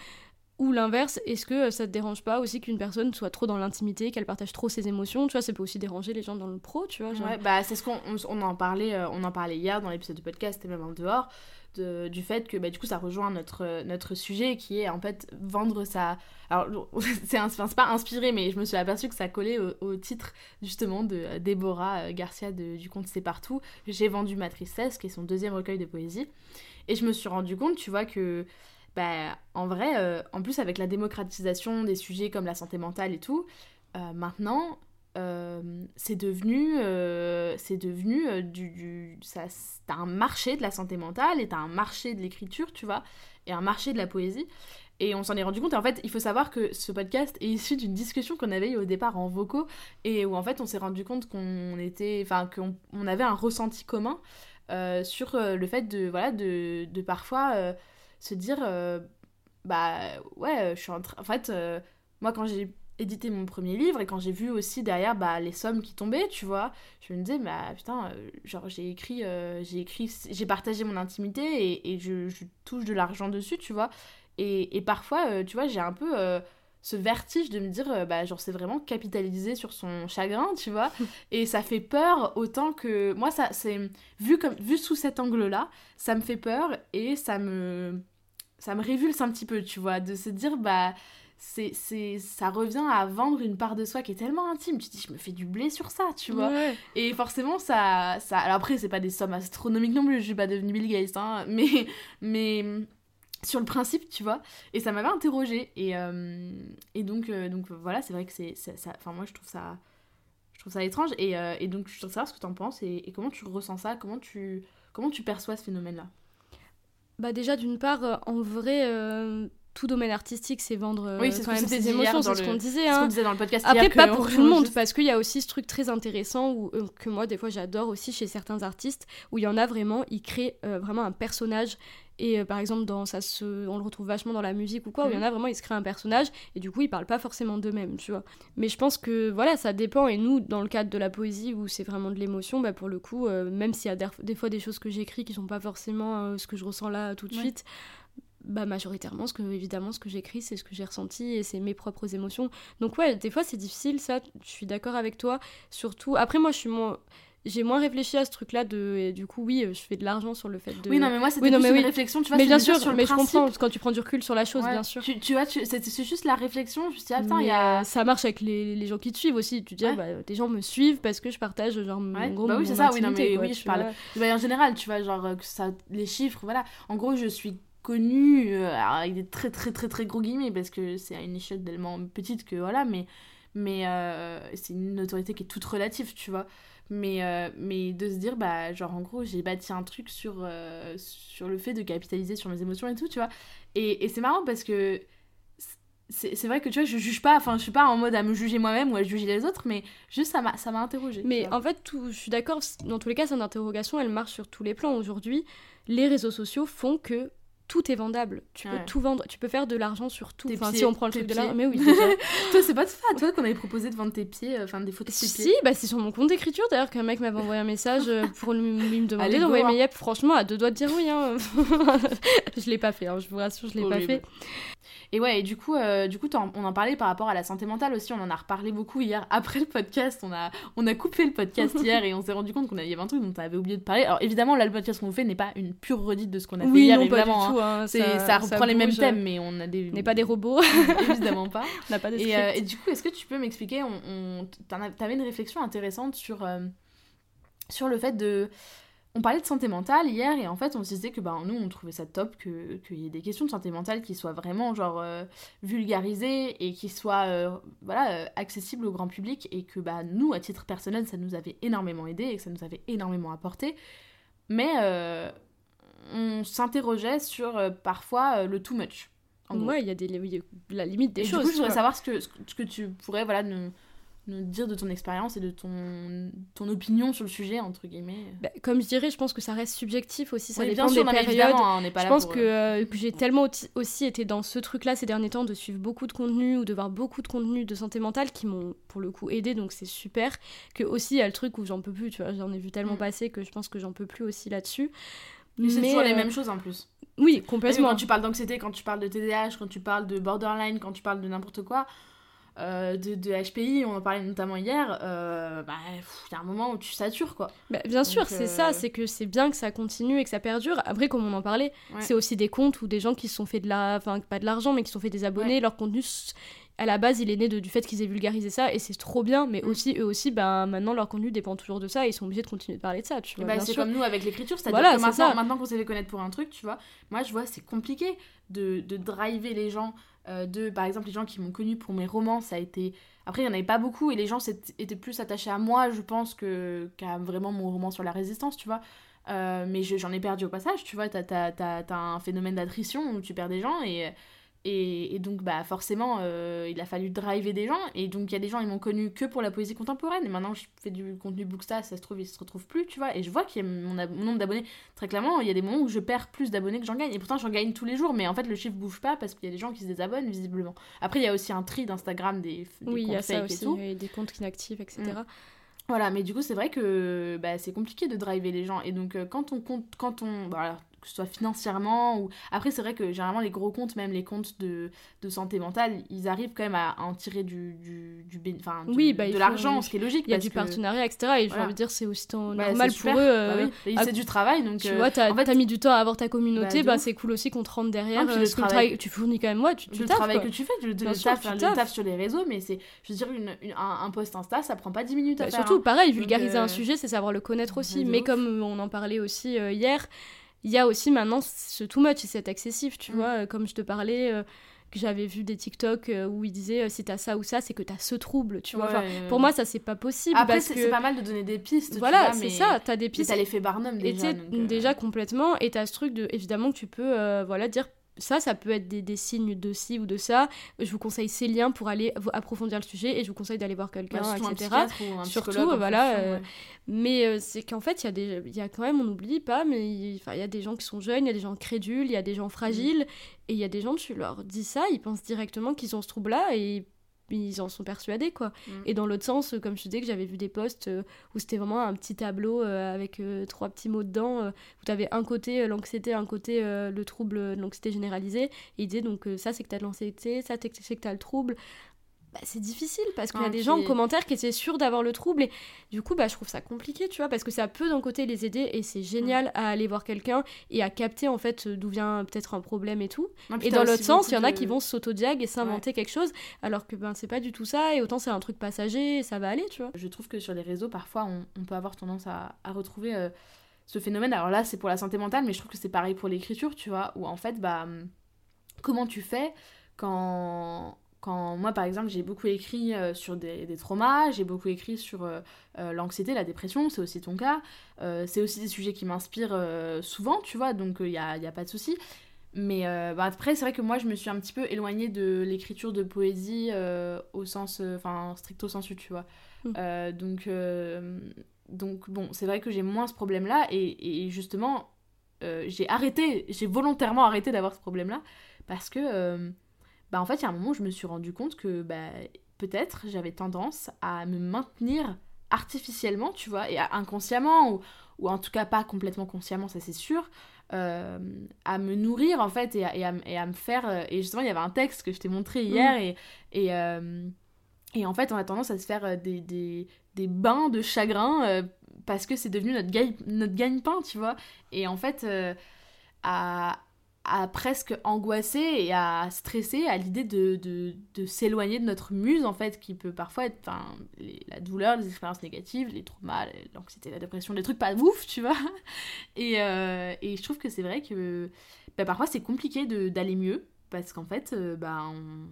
ou l'inverse est-ce que euh, ça te dérange pas aussi qu'une personne soit trop dans l'intimité qu'elle partage trop ses émotions tu vois ça peut aussi déranger les gens dans le pro tu vois. Ouais, bah, c'est ce qu'on on, on en parlait, euh, on en parlait hier dans l'épisode de podcast et même en dehors, de- du fait que bah, du coup ça rejoint notre, euh, sujet qui est en fait vendre sa. Alors c'est enfin, pas inspiré, mais je me suis aperçue que ça collait au, titre justement de Déborah Garcia du conte C'est partout. J'ai vendu ma tristesse, qui est son deuxième recueil de poésie. Et je me suis rendu compte, tu vois, que. Bah, en vrai, euh, en plus avec la démocratisation des sujets comme la santé mentale et tout, euh, maintenant, euh, c'est devenu, c'est devenu du, du ça, t'as un marché de la santé mentale et t'as un marché de l'écriture, tu vois, et un marché de la poésie. Et on s'en est rendu compte. Et en fait, il faut savoir que ce podcast est issu d'une discussion qu'on avait eue au départ en vocaux et où en fait on s'est rendu compte qu'on était, enfin qu'on on avait un ressenti commun sur le fait de voilà de, de parfois se dire euh, bah ouais euh, je suis en train en fait euh, moi quand j'ai édité mon premier livre et quand j'ai vu aussi derrière bah, les sommes qui tombaient tu vois je me disais bah putain genre j'ai écrit j'ai écrit j'ai partagé mon intimité et, je, je touche de l'argent dessus tu vois. Et, et parfois tu vois j'ai un peu ce vertige de me dire euh, bah genre c'est vraiment capitaliser sur son chagrin tu vois. Et ça fait peur autant que moi ça c'est vu comme vu sous cet angle là ça me fait peur et ça me ça me révulse un petit peu tu vois de se dire bah c'est c'est ça revient à vendre une part de soi qui est tellement intime. Tu te dis je me fais du blé sur ça tu vois. Ouais. et forcément ça ça alors après c'est pas des sommes astronomiques non plus je suis pas devenue Bill Gates hein, mais mais sur le principe, tu vois. Et ça m'avait interrogée. Et, euh, et donc, euh, donc voilà, c'est vrai que c'est. Enfin, moi, je trouve ça. Je trouve ça étrange. Et, euh, et donc, je voudrais savoir ce que tu en penses et, et comment tu ressens ça, comment tu, comment tu perçois ce phénomène-là? Bah déjà d'une part en vrai tout domaine artistique c'est vendre Oui, ce quand même ses émotions, c'est ce qu'on disait ce hein. qu'on disait dans le podcast Après, pas pour tout le monde, parce qu'il y a aussi ce truc très intéressant où, que moi, des fois, j'adore aussi chez certains artistes, où il y en a vraiment, ils créent vraiment un personnage. Et euh, par exemple, dans, ça se, on le retrouve vachement dans la musique ou quoi, où il y en a vraiment, ils se créent un personnage, et du coup, ils parlent pas forcément d'eux-mêmes, tu vois. Mais je pense que, voilà, ça dépend. Et nous, dans le cadre de la poésie, où c'est vraiment de l'émotion, bah, pour le coup, euh, même s'il y a des, des fois des choses que j'écris qui sont pas forcément euh, ce que je ressens là tout de Ouais. suite, bah majoritairement ce que évidemment ce que j'écris c'est ce que j'ai ressenti et c'est mes propres émotions donc ouais des fois c'est difficile ça je suis d'accord avec toi surtout après moi je suis moins j'ai moins réfléchi à ce truc là de et du coup oui je fais de l'argent sur le fait de Oui, non, mais moi, c'était Oui, plus mais une oui. réflexion, tu vois. mais bien sûr sur le mais je principe. comprends quand tu prends du recul sur la chose Ouais. bien sûr Tu, tu vois, tu- c'est juste la réflexion. Je me dit, ah, putain, il y a. euh, ça marche avec les, les gens qui te suivent aussi tu dis Ouais. bah, des gens me suivent parce que je partage genre mon Ouais, gros bah oui, mon c'est ça, oui, non, mais quoi, oui, je parle-. Bah, en général, tu vois, genre, que ça, les chiffres, voilà. En gros, je suis connue, euh, avec des très très très très gros guillemets, parce que c'est à une échelle tellement petite que voilà, mais, mais euh, c'est une autorité qui est toute relative, tu vois. Mais, euh, mais de se dire, bah, genre, en gros, j'ai bâti un truc sur, euh, sur le fait de capitaliser sur mes émotions et tout, tu vois. Et, et c'est marrant parce que c'est vrai que tu vois, je juge pas, enfin, je suis pas en mode à me juger moi-même ou à juger les autres, mais juste ça m'a ça m'a interrogée. Mais en fait, tout, je suis d'accord, dans tous les cas, cette interrogation, elle marche sur tous les plans. Aujourd'hui, les réseaux sociaux font que tout est vendable. Tu peux tout vendre, tu peux faire de l'argent sur tout. Tes Enfin, pieds, si on prend le truc de l'argent. Mais oui, déjà. Toi, c'est pas de à toi qu'on avait proposé de vendre tes pieds, euh, enfin des photos de tes Si, pieds. bah c'est sur mon compte d'écriture d'ailleurs qu'un mec m'avait envoyé un message euh, pour lui, lui me demander Allez, d'envoyer go, hein. mes yep. Franchement, à deux doigts de dire oui. Hein. je l'ai pas fait, hein, je vous rassure, je l'ai pas fait. Et ouais, et du coup, euh, du coup on en parlait par rapport à la santé mentale aussi, on en a reparlé beaucoup hier après le podcast. On a, on a coupé le podcast hier et on s'est rendu compte qu'on avait, y avait un truc dont on avait oublié de parler. Alors évidemment, là, le podcast qu'on fait n'est pas une pure redite de ce qu'on a fait Oui, hier, non, pas du évidemment. hein. tout. hein, ça, reprend les mêmes thèmes, mais on a des. On n'est pas des robots, évidemment pas. on n'a pas de Et, euh, et du coup, est-ce que tu peux m'expliquer, on, t'avais une réflexion intéressante sur, euh, sur le fait de... on parlait de santé mentale hier et en fait on se disait que bah, nous on trouvait ça top qu'il y ait des questions de santé mentale qui soient vraiment genre euh, vulgarisées et qui soient euh, voilà, euh, accessibles au grand public et que bah, nous à titre personnel ça nous avait énormément aidé et que ça nous avait énormément apporté. Mais on s'interrogeait sur parfois le too much. Ouais, il y a des, la limite des choses. Du coup, je voudrais savoir ce que, ce que tu pourrais voilà, nous, nous dire de ton expérience et de ton, ton opinion sur le sujet, entre guillemets bah, Comme je dirais, je pense que ça reste subjectif aussi, ça dépend des périodes. Hein, je pense que, euh, que j'ai tellement aussi été dans ce truc-là ces derniers temps de suivre beaucoup de contenu ou de voir beaucoup de contenu de santé mentale qui m'ont pour le coup aidé, donc c'est super. Que aussi, il y a le truc où j'en peux plus, tu vois, j'en ai vu tellement mm. passer que je pense que j'en peux plus aussi là-dessus. Mais c'est toujours les euh, mêmes choses en plus. Oui, complètement. quand tu parles d'anxiété, quand tu parles de TDAH, quand tu parles de borderline, quand tu parles de n'importe quoi, euh, de, de, HPI, on en parlait notamment hier, euh, bah, il y a un moment où tu satures quoi. Bah, bien sûr, c'est ça, euh, c'est que c'est bien que ça continue et que ça perdure. Après, comme on en parlait, c'est aussi des comptes ou des gens qui se sont fait de la. Enfin, pas de l'argent, mais qui se sont fait des abonnés, leur contenu. À la base, il est né de, du fait qu'ils aient vulgarisé ça et c'est trop bien, mais mm. aussi eux aussi, ben maintenant leur contenu dépend toujours de ça et ils sont obligés de continuer de parler de ça. Tu vois, c'est comme nous avec l'écriture, c'est-à-dire que maintenant, maintenant qu'on s'est fait connaître pour un truc, tu vois, moi je vois c'est compliqué de, de driver les gens euh, de, par exemple, les gens qui m'ont connu pour mes romans, ça a été... Après, il n'y en avait pas beaucoup, et les gens étaient plus attachés à moi, je pense, que, qu'à vraiment mon roman sur la résistance, tu vois. Euh, mais j'en ai perdu au passage, tu vois, t'as, as, un phénomène d'attrition où tu perds des gens, et et, donc, bah, forcément, euh, il a fallu driver des gens. Et donc, il y a des gens, ils m'ont connu que pour la poésie contemporaine. Et maintenant, je fais du contenu Booksta, ça se trouve, ils se retrouvent plus, tu vois. Et je vois qu'il y a mon, nombre d'abonnés. Très clairement, il y a des moments où je perds plus d'abonnés que j'en gagne. Et pourtant, j'en gagne tous les jours. Mais en fait, le chiffre bouge pas parce qu'il y a des gens qui se désabonnent, visiblement. Après, il y a aussi un tri d'Instagram des, des oui, comptes il y a ça aussi, et des comptes inactifs, etc. Mm. Voilà, mais du coup, c'est vrai que bah, c'est compliqué de driver les gens. Et donc, euh, quand on compte, quand on. Bah, que ce soit financièrement ou après c'est vrai que généralement les gros comptes même les comptes de, de santé mentale ils arrivent quand même à, en tirer du du, du, enfin, oui, bah, de l'argent ce qui est logique il y a du partenariat etc et j'ai envie de dire c'est aussi bah, normal pour eux euh, bah c'est du travail donc tu euh, vois t'as en fait, mis du temps à avoir ta communauté bah, c'est cool aussi qu'on te rentre derrière euh, travail... tu fournis quand même moi tu, tu le travail que tu fais tu le, taf, sur les réseaux mais c'est je veux dire un, post Insta ça prend pas 10 minutes à faire surtout hein. pareil vulgariser un sujet c'est savoir le connaître aussi mais comme on en parlait aussi hier il y a aussi maintenant ce too much et cet excessif, tu mm. vois, euh, comme je te parlais, euh, que j'avais vu des TikTok euh, où ils disaient si t'as ça ou ça, c'est que t'as ce trouble, tu vois. pour moi, ça, c'est pas possible. Après, c'est pas mal de donner des pistes. Voilà, c'est ça, t'as des pistes. T'as l'effet Barnum déjà. Déjà complètement, et t'as ce truc de, évidemment, que tu peux voilà, dire ça, ça peut être des, des, signes de ci ou de ça. Je vous conseille ces liens pour aller approfondir le sujet et je vous conseille d'aller voir quelqu'un, etc. Surtout, voilà. Euh, mais euh, c'est qu'en fait, il y, a des, y a quand même, on n'oublie pas, mais il y a des gens qui sont jeunes, il y a des gens crédules, il y a des gens fragiles, mm. et il y a des gens, tu leur dis ça, ils pensent directement qu'ils ont ce trouble-là et ils en sont persuadés quoi. Mm. Et dans l'autre sens, comme je disais que j'avais vu des posts euh, où c'était vraiment un petit tableau euh, avec euh, trois petits mots dedans, où tu avais un côté l'anxiété, un côté le trouble de l'anxiété généralisée, et ils disaient donc ça c'est que tu as de l'anxiété, ça c'est que tu as le trouble, bah, c'est difficile parce qu'il y a des gens en commentaire qui étaient sûrs d'avoir le trouble et du coup bah je trouve ça compliqué tu vois parce que ça peut d'un côté les aider et c'est génial à aller voir quelqu'un et à capter en fait d'où vient peut-être un problème et tout. Et dans l'autre sens il y en a qui vont s'autodiag et s'inventer quelque chose alors que ben c'est pas du tout ça et autant c'est un truc passager et ça va aller tu vois. Je trouve que sur les réseaux parfois on, peut avoir tendance à, retrouver euh, ce phénomène. Alors là c'est pour la santé mentale mais je trouve que c'est pareil pour l'écriture tu vois où en fait bah hum, comment tu fais quand quand moi, par exemple, j'ai beaucoup écrit euh, sur des, traumas, j'ai beaucoup écrit sur euh, euh, l'anxiété, la dépression, c'est aussi ton cas. c'est aussi des sujets qui m'inspirent souvent, tu vois, donc il n'y a, y a, pas de souci. Mais bah, après, c'est vrai que moi, je me suis un petit peu éloignée de l'écriture de poésie au sens, enfin, stricto sensu, tu vois. Mmh. donc, donc, bon, c'est vrai que j'ai moins ce problème-là, et, et, justement, j'ai arrêté, j'ai volontairement arrêté d'avoir ce problème-là, parce que bah en fait, il y a un moment où je me suis rendu compte que bah, peut-être j'avais tendance à me maintenir artificiellement, tu vois, et inconsciemment, ou, ou en tout cas pas complètement consciemment, ça c'est sûr, euh, à me nourrir en fait et à, et à, me faire. Euh, et justement, il y avait un texte que je t'ai montré hier, et, et, euh, et, en fait, on a tendance à se faire des, des, des bains de chagrin parce que c'est devenu notre, gagne, notre gagne-pain, tu vois. Et en fait, à, à presque angoisser et à stresser à l'idée de, s'éloigner de notre muse, en fait, qui peut parfois être la douleur, les expériences négatives, les traumas, l'anxiété, la dépression, des trucs pas ouf, tu vois. Et, euh, et je trouve que c'est vrai que bah, parfois c'est compliqué d'aller mieux, parce qu'en fait, euh, bah, on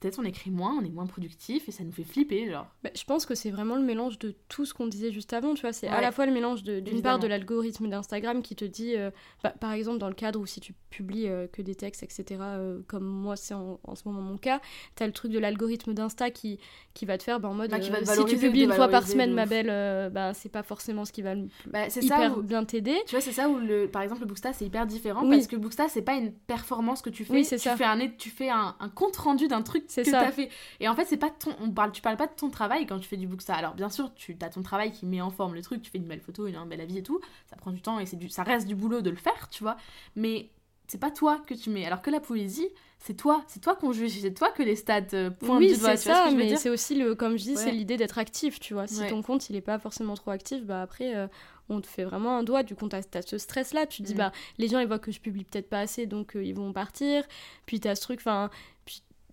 peut-être on écrit moins, on est moins productif et ça nous fait flipper, genre. Bah, je pense que c'est vraiment le mélange de tout ce qu'on disait juste avant, tu vois. C'est à la fois le mélange d'une part de l'algorithme d'Instagram qui te dit, euh, bah, par exemple, dans le cadre où si tu publies euh, que des textes, etc., euh, comme moi c'est en, ce moment mon cas, t'as le truc de l'algorithme d'Insta qui, qui va te faire bah, en mode, si tu publies une fois par semaine, ma belle, bah, c'est pas forcément ce qui va hyper ça bien t'aider. Tu vois, c'est ça où, le, par exemple, le Booksta, c'est hyper différent parce que Booksta, c'est pas une performance que tu fais, tu, Fais un, tu fais un, un compte rendu d'un truc c'est ça. fait. Et en fait, c'est pas ton, on parle, tu parles pas de ton travail quand tu fais du booksta. Alors bien sûr, tu as ton travail qui met en forme le truc, tu fais une belle photo, une, belle avis et tout. Ça prend du temps et c'est du, ça reste du boulot de le faire, tu vois. Mais c'est pas toi que tu mets. Alors que la poésie, c'est toi, c'est toi qu'on juge, c'est toi que les stats euh, pointent oui, du doigt. c'est ça, mais c'est aussi le, comme je dis, c'est l'idée d'être actif, tu vois. Si ton compte il est pas forcément trop actif, bah après. Euh, on te fait vraiment un doigt, du coup, t'as as ce stress-là, tu te dis, mm. bah, les gens, ils voient que je publie peut-être pas assez, donc euh, ils vont partir, puis t'as ce truc, enfin,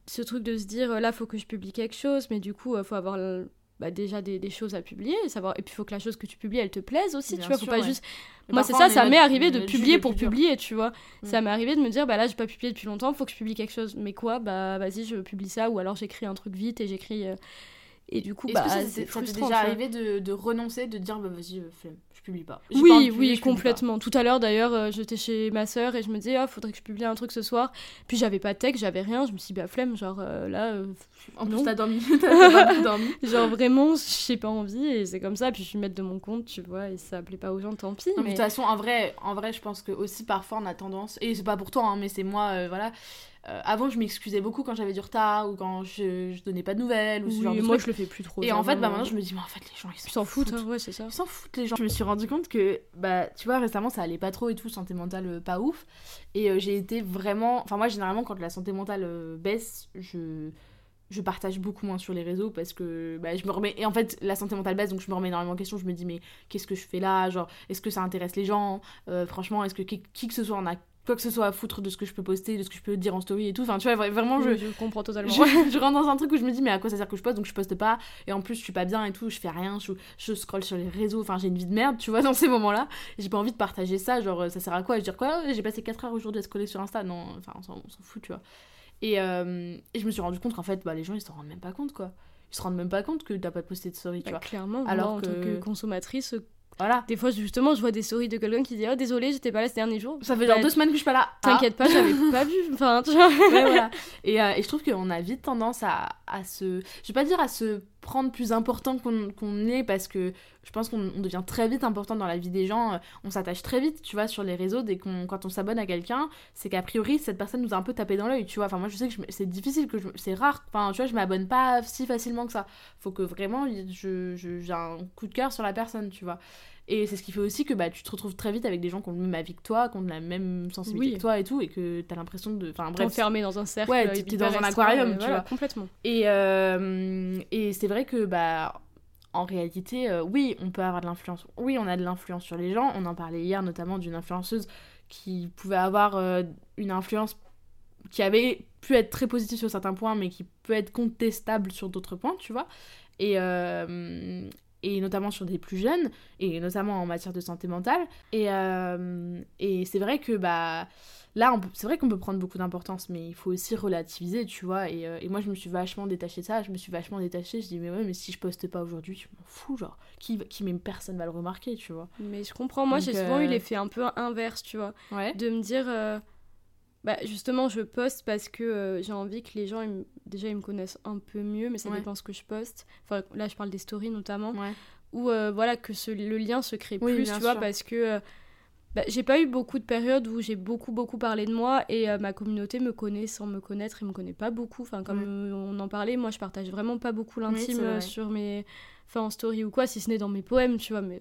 ce truc de se dire, là, faut que je publie quelque chose, mais du coup, il faut avoir bah, déjà des, des, choses à publier, savoir... et puis il faut que la chose que tu publies, elle te plaise aussi, tu vois, faut pas juste... Moi, c'est ça, ça m'est arrivé de publier pour publier, tu vois. Mm. Ça m'est arrivé de me dire, bah là, j'ai pas publié depuis longtemps, faut que je publie quelque chose. Mais quoi? Bah vas-y, je publie ça, ou alors j'écris un truc vite et j'écris... Euh, et du coup, bah, c'est déjà arrivé de, de, renoncer, de dire, bah vas-y, euh, flemme publie pas. Oui, oui, complètement. Tout à l'heure, d'ailleurs, euh, j'étais chez ma sœur et je me disais, ah, faudrait que je publie un truc ce soir. Puis j'avais pas de texte, j'avais rien. Je me suis dit, bah, flemme, genre euh, là. Euh, en plus, t'as dormi. t'as dormi. genre vraiment, j'ai pas envie et c'est comme ça. Puis je suis mettre de mon compte, tu vois, et ça plaît pas aux gens, tant pis. mais... De toute façon, en vrai, en vrai, je pense que aussi parfois on a tendance, et c'est pas pour toi, hein, mais c'est moi, voilà euh, avant, je m'excusais beaucoup quand j'avais du retard ou quand je, je donnais pas de nouvelles ou ce genre de moi, je le fais plus trop. Et en fait, bah, maintenant, je me dis, mais en fait, les gens, ils s'en foutent. Ouais, c'est ça. Ils s'en foutent, les gens. Je me suis rendu compte que, bah, tu vois, récemment, ça allait pas trop et tout, santé mentale euh, pas ouf. Et euh, j'ai été vraiment. Enfin, moi, généralement, quand la santé mentale baisse, je je partage beaucoup moins sur les réseaux parce que bah, je me remets et en fait la santé mentale baisse donc je me remets énormément en question je me dis mais qu'est-ce que je fais là? Genre est-ce que ça intéresse les gens? Franchement est-ce que qui, qui, que ce soit en a quoi que ce soit à foutre de ce que je peux poster, de ce que je peux dire en story et tout. Enfin, tu vois, vraiment, je, je comprends totalement. Je, rentre dans un truc où je me dis, mais à quoi ça sert que je poste? Donc je poste pas. Et en plus, je suis pas bien et tout, je fais rien, je, je scroll sur les réseaux. Enfin, j'ai une vie de merde, tu vois, dans ces moments-là. J'ai pas envie de partager ça. Genre, ça sert à quoi? Je dire quoi? J'ai passé 4 heures aujourd'hui à scroller sur Insta. Non, enfin, on s'en fout, tu vois. Et, euh, et, je me suis rendu compte qu'en fait, bah, les gens, ils s'en rendent même pas compte, quoi. Ils se rendent même pas compte que t'as pas posté de story, tu bah, vois. Clairement, alors moi, en tant que consommatrice, voilà. Des fois, justement, je vois des stories de quelqu'un qui dit Oh, désolé, j'étais pas là ces derniers jours. Ça fait genre bah, deux semaines que je suis pas là. T'inquiète pas, j'avais pas vu. Enfin, tu vois. voilà. et, euh, et, je trouve qu'on a vite tendance à, à, se. Je vais pas dire à se prendre plus important qu'on est parce que je pense qu'on devient très vite important dans la vie des gens. On s'attache très vite, tu vois, sur les réseaux. Dès qu'on, quand on s'abonne à quelqu'un, c'est qu'a priori, cette personne nous a un peu tapé dans l'œil, tu vois. Enfin, moi, je sais que c'est difficile, que c'est rare. Enfin, tu vois, je m'abonne pas si facilement que ça. Faut que vraiment, je, j'ai un coup de cœur sur la personne, tu vois. Et c'est ce qui fait aussi que bah, tu te retrouves très vite avec des gens qui ont le même avis que toi, qui ont la même sensibilité que toi et tout, et que t'as l'impression de. Enfin bref. Enfermé dans un cercle. Ouais, t'es dans un aquarium, tu vois. Complètement. Et, euh, et c'est vrai que, bah, en réalité, euh, oui, on peut avoir de l'influence. Oui, on a de l'influence sur les gens. On en parlait hier notamment d'une influenceuse qui pouvait avoir euh, une influence qui avait pu être très positive sur certains points, mais qui peut être contestable sur d'autres points, tu vois. Et, et notamment sur des plus jeunes, et notamment en matière de santé mentale. Et, euh, et c'est vrai que bah, là, c'est vrai qu'on peut prendre beaucoup d'importance, mais il faut aussi relativiser, tu vois. Et, euh, et, moi, je me suis vachement détachée de ça, je me suis vachement détachée. Je dis, mais ouais, mais si je poste pas aujourd'hui, je m'en fous, genre, qui, qui même personne va le remarquer, tu vois. Mais je comprends, moi, j'ai souvent eu euh, l'effet un peu inverse, tu vois. De me dire bah, justement, je poste parce que euh, j'ai envie que les gens, déjà, ils me connaissent un peu mieux, mais ça dépend ce que je poste. Enfin, là, je parle des stories notamment. Ou euh, voilà, que ce, le lien se crée plus, tu vois, parce que euh, bah, j'ai pas eu beaucoup de périodes où j'ai beaucoup, beaucoup parlé de moi et ma communauté me connaît sans me connaître et me connaît pas beaucoup. Enfin, comme on en parlait, moi, je partage vraiment pas beaucoup l'intime sur mes enfin en story ou quoi si ce n'est dans mes poèmes tu vois mais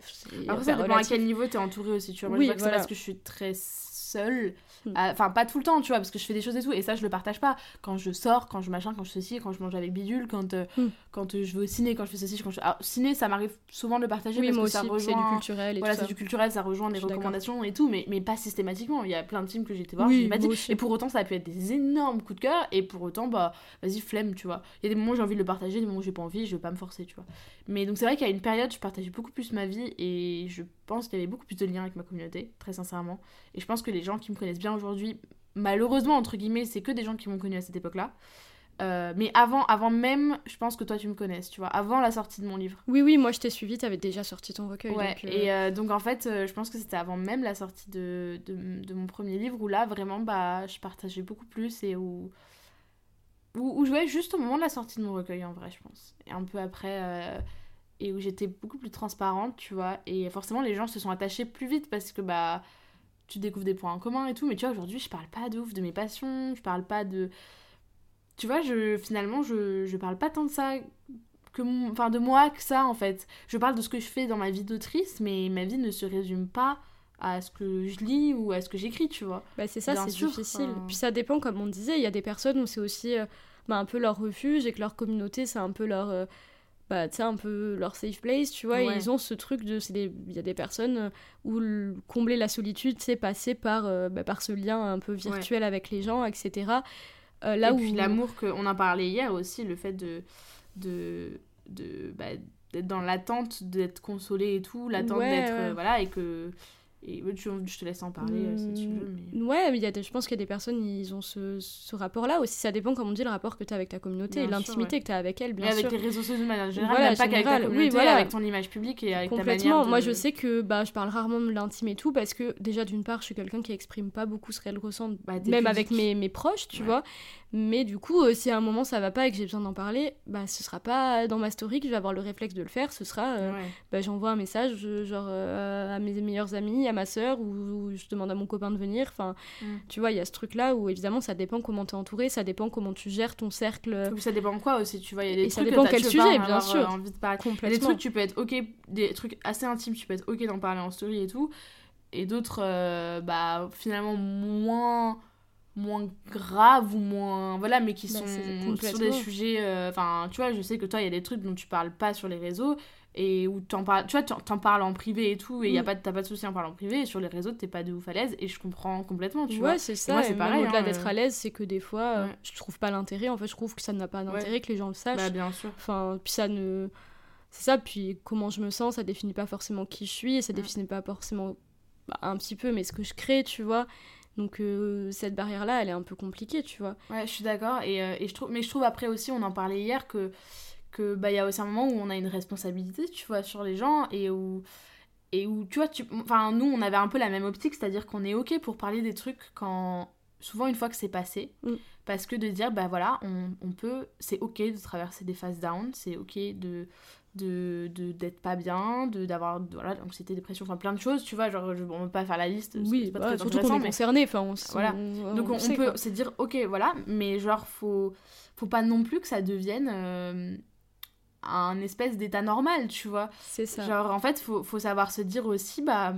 après ça dépend à quel niveau t'es entouré aussi tu vois. Moi je vois que c'est parce que je suis très seule. Hmm. Enfin, pas tout le temps, tu vois, parce que je fais des choses et tout. Et ça, je le partage pas. Quand je sors, quand je machin, quand je ceci, quand je mange avec Bidule, quand, euh, Hmm. quand euh, je vais au ciné, quand je fais ceci, quand je. Alors, ciné, ça m'arrive souvent de le partager Oui, parce moi que ça aussi, c'est du rejoint. culturel et Voilà, c'est du culturel, ça rejoint les recommandations et tout, mais, mais pas systématiquement. Il y a plein de films que j'ai été voir, Oui, j'ai pas dit. aussi. Et pour autant, ça a pu être des énormes coups de cœur, et pour autant, bah, vas-y, flemme, tu vois. Il y a des moments où j'ai envie de le partager, des moments où j'ai pas envie, je vais pas me forcer, tu vois. Mais donc, c'est vrai qu'il y a une période, je partageais beaucoup plus ma vie, et je pense qu'il y avait beaucoup plus de liens avec ma communauté, très sincèrement. Et je pense que les gens qui me connaissent bien aujourd'hui, malheureusement, entre guillemets, c'est que des gens qui m'ont connu à cette époque-là. Euh, mais avant, avant même, je pense que toi tu me connaisses, tu vois, avant la sortie de mon livre. Oui, oui, moi je t'ai suivi, t'avais déjà sorti ton recueil. Ouais, donc, euh, et euh, donc en fait, je pense que c'était avant même la sortie de, de, de mon premier livre où là, vraiment, bah, je partageais beaucoup plus et où, où, où je voyais juste au moment de la sortie de mon recueil en vrai, je pense. Et un peu après, et où j'étais beaucoup plus transparente, tu vois. Et forcément, les gens se sont attachés plus vite parce que bah, tu découvres des points en commun et tout. Mais tu vois, aujourd'hui, je parle pas de ouf de mes passions, je parle pas de. Tu vois, je, finalement, je, je parle pas tant de ça que mon- enfin de moi que ça en fait. Je parle de ce que je fais dans ma vie d'autrice, mais ma vie ne se résume pas à ce que je lis ou à ce que j'écris, tu vois. Bah c'est ça, c'est difficile. enfin- Puis ça dépend, comme on disait, il y a des personnes où c'est aussi euh, bah, un peu leur refuge et que leur communauté, c'est un peu leur... euh, bah, tu sais, un peu leur safe place, tu vois, et ils ont ce truc de... Il y a des personnes euh, où le- combler la solitude, c'est passer par, euh, bah, par ce lien un peu virtuel avec les gens, etc. Euh, là et où... puis l'amour que on en parlait hier aussi, le fait de de de bah, d'être dans l'attente d'être consolé et tout, l'attente Ouais, d'être voilà et que et tu- je te laisse en parler euh, si tu Mm, veux mais Ouais, mais y a des- je pense qu'il y a des personnes, ils ont ce, ce rapport-là aussi. Ça dépend, comme on dit, le rapport que tu as avec ta communauté sûr, l'intimité ouais. que tu as avec elle, bien et avec sûr. les réseaux sociaux de manière générale, Voilà, pas qu'avec ta général, oui, communauté, voilà. avec ton image publique et avec ta manière Complètement. de... Moi, je sais que bah, je parle rarement de l'intime et tout parce que déjà, d'une part, je suis quelqu'un qui exprime pas beaucoup ce qu'elle ressent, Bah, t'es même avec mes, mes proches, tu Ouais. vois. Mais du coup, euh, si à un moment ça va pas et que j'ai besoin d'en parler, bah, ce sera pas dans ma story que je vais avoir le réflexe de le faire. Ce sera, euh, Ouais. bah, j'envoie un message genre euh, à mes meilleurs amis, à ma sœur, ou, ou je demande à mon copain de venir. Enfin, Mm. tu vois, il y a ce truc-là où évidemment ça dépend comment t'es entouré, ça dépend comment tu gères ton cercle. Puis ça dépend quoi aussi, tu vois, il y a des Et ça trucs que dépend t'as- quel sujet, bien sûr. euh, envie de parler. Il y a des Complètement. trucs, tu peux être ok, des trucs assez intimes, tu peux être ok d'en parler en story et tout. Et d'autres, euh, bah, finalement, moins, moins graves ou moins. Voilà, mais qui Bah, sont sur des complètement. sujets. euh, Enfin, tu vois, je sais que toi, il y a des trucs dont tu parles pas sur les réseaux. Et où t'en parles, tu vois, t'en parles en privé et tout, et y a Mm. pas, de- t'as pas de souci en parlant en privé, et sur les réseaux, t'es pas de ouf à l'aise, et je comprends complètement, tu ouais, vois. c'est ça. c'est pareil, Au-delà hein, d'être euh. à l'aise, c'est que des fois, euh, Ouais. je trouve pas l'intérêt. En fait, je trouve que ça n'a pas d'intérêt que les gens le sachent. Bah, bien sûr. Enfin, puis ça ne. C'est ça, puis comment je me sens, ça définit pas forcément qui je suis, et ça Mm. définit pas forcément. bah, un petit peu, mais ce que je crée, tu vois. Donc, euh, cette barrière-là, elle est un peu compliquée, tu vois. Ouais, je suis d'accord. Et, euh, et je trouve, mais je trouve après aussi, on en parlait hier, que que bah il y a aussi un moment où on a une responsabilité, tu vois, sur les gens et où et où tu vois, tu, enfin nous on avait un peu la même optique, c'est-à-dire qu'on est ok pour parler des trucs quand souvent une fois que c'est passé, Mm. parce que de dire bah voilà, on, on peut, c'est ok de traverser des phases down, c'est ok de de d'être pas bien de d'avoir voilà anxiété dépression enfin plein de choses tu vois genre je, on peut pas faire la liste c'est- Oui, c'est pas bah, très surtout qu'on est concerné. Enfin, on, Voilà. on- donc on, peut se dire ok voilà, mais genre faut faut pas non plus que ça devienne euh, un espèce d'état normal, tu vois. C'est ça. Genre en fait faut, faut savoir se dire aussi bah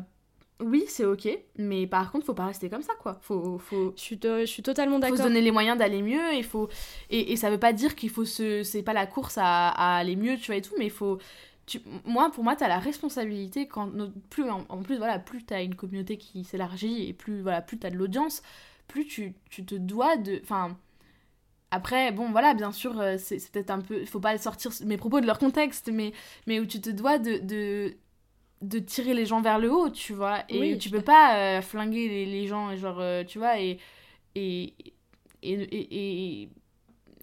oui c'est ok, mais par contre faut pas rester comme ça quoi. Faut faut Je suis, je suis totalement faut d'accord. se donner les moyens d'aller mieux et faut et, et ça veut pas dire qu'il faut se c'est pas la course à, à aller mieux tu vois et tout mais il faut tu, moi pour moi t'as la responsabilité quand plus en, en plus voilà plus t'as une communauté qui s'élargit et plus voilà plus t'as de l'audience plus tu, tu te dois de enfin après bon voilà bien sûr euh, c'est peut-être un peu il faut pas sortir mes propos de leur contexte mais mais où tu te dois de, de de tirer les gens vers le haut tu vois et Oui, tu peux pas euh, flinguer les, les gens genre euh, tu vois et et, et, et, et-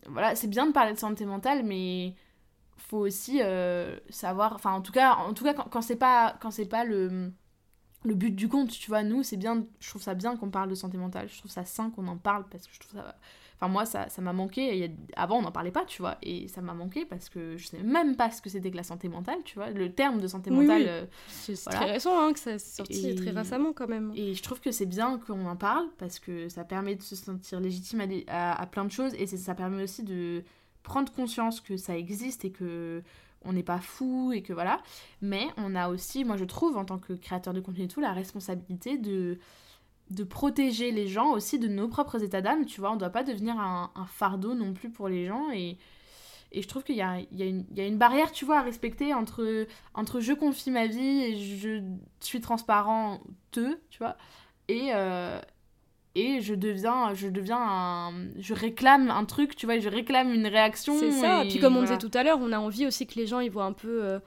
voilà, c'est bien de parler de santé mentale, mais faut aussi euh, savoir, enfin en tout cas, en tout cas quand, quand c'est pas quand pas le le but du compte, tu vois, nous c'est bien, je trouve ça bien qu'on parle de santé mentale, je trouve ça sain qu'on en parle parce que je trouve ça, enfin moi ça ça m'a manqué. Avant on n'en parlait pas, tu vois, et ça m'a manqué parce que je sais même pas ce que c'était que la santé mentale, tu vois, le terme de santé mentale. oui. euh, C'est Voilà. très récent hein, que ça c'est sorti Et- très récemment quand même. et je trouve que c'est bien qu'on en parle parce que ça permet de se sentir légitime à, des- à- à plein de choses et ça permet aussi de prendre conscience que ça existe et que on n'est pas fou et que voilà. Mais on a aussi, moi je trouve, en tant que créateur de contenu et tout, la responsabilité de de protéger les gens aussi de nos propres états d'âme, tu vois. On doit pas devenir un, un, fardeau non plus pour les gens. Et, et je trouve qu'il y a, il y, a une, il y a une barrière, tu vois, à respecter entre, entre je confie ma vie et je suis transparent, te, tu vois, et, euh, et je deviens, je deviens un, je réclame un truc, tu vois, je réclame une réaction. C'est ça. Et puis comme on disait tout à l'heure, on a envie aussi que les gens ils voient un peu. Euh,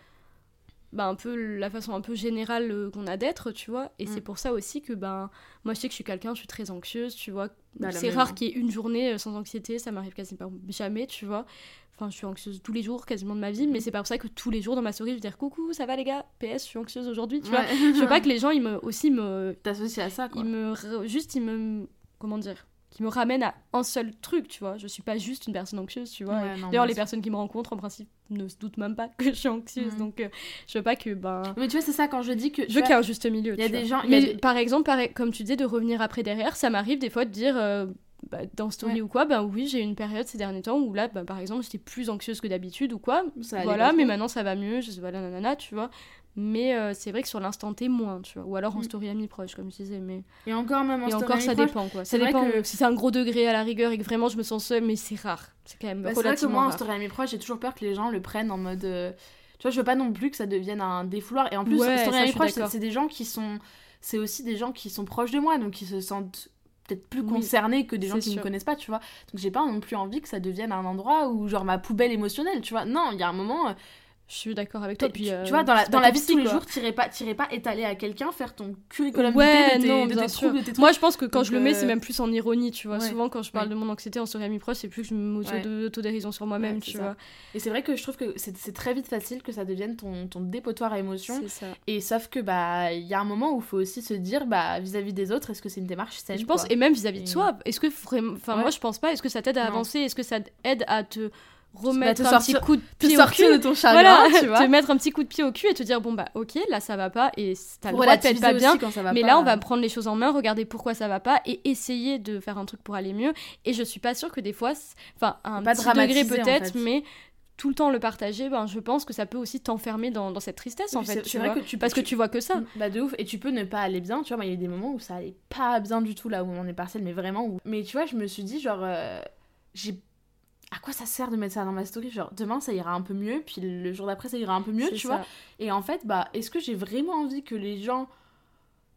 bah, un peu la façon un peu générale euh, qu'on a d'être, tu vois. Et c'est mm. pour ça aussi que ben moi je sais que je suis quelqu'un, je suis très anxieuse, tu vois. Bah, c'est rare qu'il y ait une journée euh, sans anxiété, ça m'arrive quasiment jamais, tu vois. Enfin, je suis anxieuse tous les jours, quasiment de ma vie, mais c'est pas pour ça que tous les jours dans ma story, je vais dire coucou, ça va les gars, PS, je suis anxieuse aujourd'hui, tu vois. je veux pas que les gens, ils me, aussi me. T'associes à ça, quoi. Ils me. Juste, ils me. Comment dire? Qui me ramène à un seul truc, tu vois. Je suis pas juste une personne anxieuse, tu vois. D'ailleurs, les personnes qui me rencontrent, en principe, ne se doutent même pas que je suis anxieuse. Donc, euh, je veux pas que. Ben... Mais tu vois, c'est ça quand je dis que. Je veux qu'il y ait un juste milieu. Il y a des gens. Mais par exemple, comme tu disais, de revenir après derrière, ça m'arrive des fois de dire. Euh, bah, dans story ou quoi, ben oui, j'ai eu une période ces derniers temps où là, ben, par exemple, j'étais plus anxieuse que d'habitude ou quoi. voilà, mais maintenant ça va mieux, je sais pas, nanana, tu vois. Mais euh, c'est vrai que sur l'instant T, moins, tu vois. Ou alors en mm. story ami proche, comme je disais. Mais... Et encore, même en Et encore, ça dépend, quoi. Ça dépend. Que... Si c'est un gros degré à la rigueur et que vraiment je me sens seule, mais c'est rare. C'est quand même bah, relativement C'est vrai que moi, en story ami proche, j'ai toujours peur que les gens le prennent en mode... Euh, tu vois, je veux pas non plus que ça devienne un défouloir. Et en plus, ouais, story ami proche, c'est des gens qui sont... C'est aussi des gens qui sont proches de moi, donc qui se sentent peut-être plus concernés que des gens qui ne me connaissent pas, tu vois. Donc j'ai pas non plus envie que ça devienne un endroit où, genre, ma poubelle émotionnelle, tu vois. Non, il y a un moment je suis d'accord avec toi. Puis, tu, euh, vois, dans la, dans la vie de tous les jours, t'irais pas, pas étaler à quelqu'un, faire ton curriculum ouais, de, non, de, tes troubles, de tes Moi, je pense que quand je le mets, c'est euh, même plus en ironie, tu vois. Souvent, quand je parle de mon anxiété en ami proche, c'est plus que je me mets d'autodérision sur moi-même, tu vois. Et c'est vrai que je trouve que c'est très vite facile que ça devienne ton, ton dépotoir à émotions. Et sauf que, bah, il y a un moment où il faut aussi se dire, bah, vis-à-vis des autres, est-ce que c'est une démarche saine Je pense, et même vis-à-vis de soi, est-ce que. Enfin, moi, je pense pas. Est-ce que ça t'aide à avancer? Est-ce que ça t'aide à te remettre un petit coup de pied au cul de ton chagrin, tu vois. te mettre un petit coup de pied au cul et te dire bon bah ok là ça va pas et t'as le droit pas bien mais là on va prendre les choses en main regarder pourquoi ça va pas et essayer de faire un truc pour aller mieux et je suis pas sûre que des fois enfin un pas petit degré peut-être mais tout le temps le partager, ben, je pense que ça peut aussi t'enfermer dans, dans, cette tristesse en fait. Tu vois que tu, parce que tu vois que ça. Bah de ouf. Et tu peux ne pas aller bien. Tu vois, il y a des moments où ça allait pas bien du tout là où on est partiel, mais vraiment. Où... Mais tu vois, je me suis dit, genre, euh, j'ai à quoi ça sert de mettre ça dans ma story? Genre, demain ça ira un peu mieux, puis le jour d'après ça ira un peu mieux, tu vois? Et en fait, bah, est-ce que j'ai vraiment envie que les gens,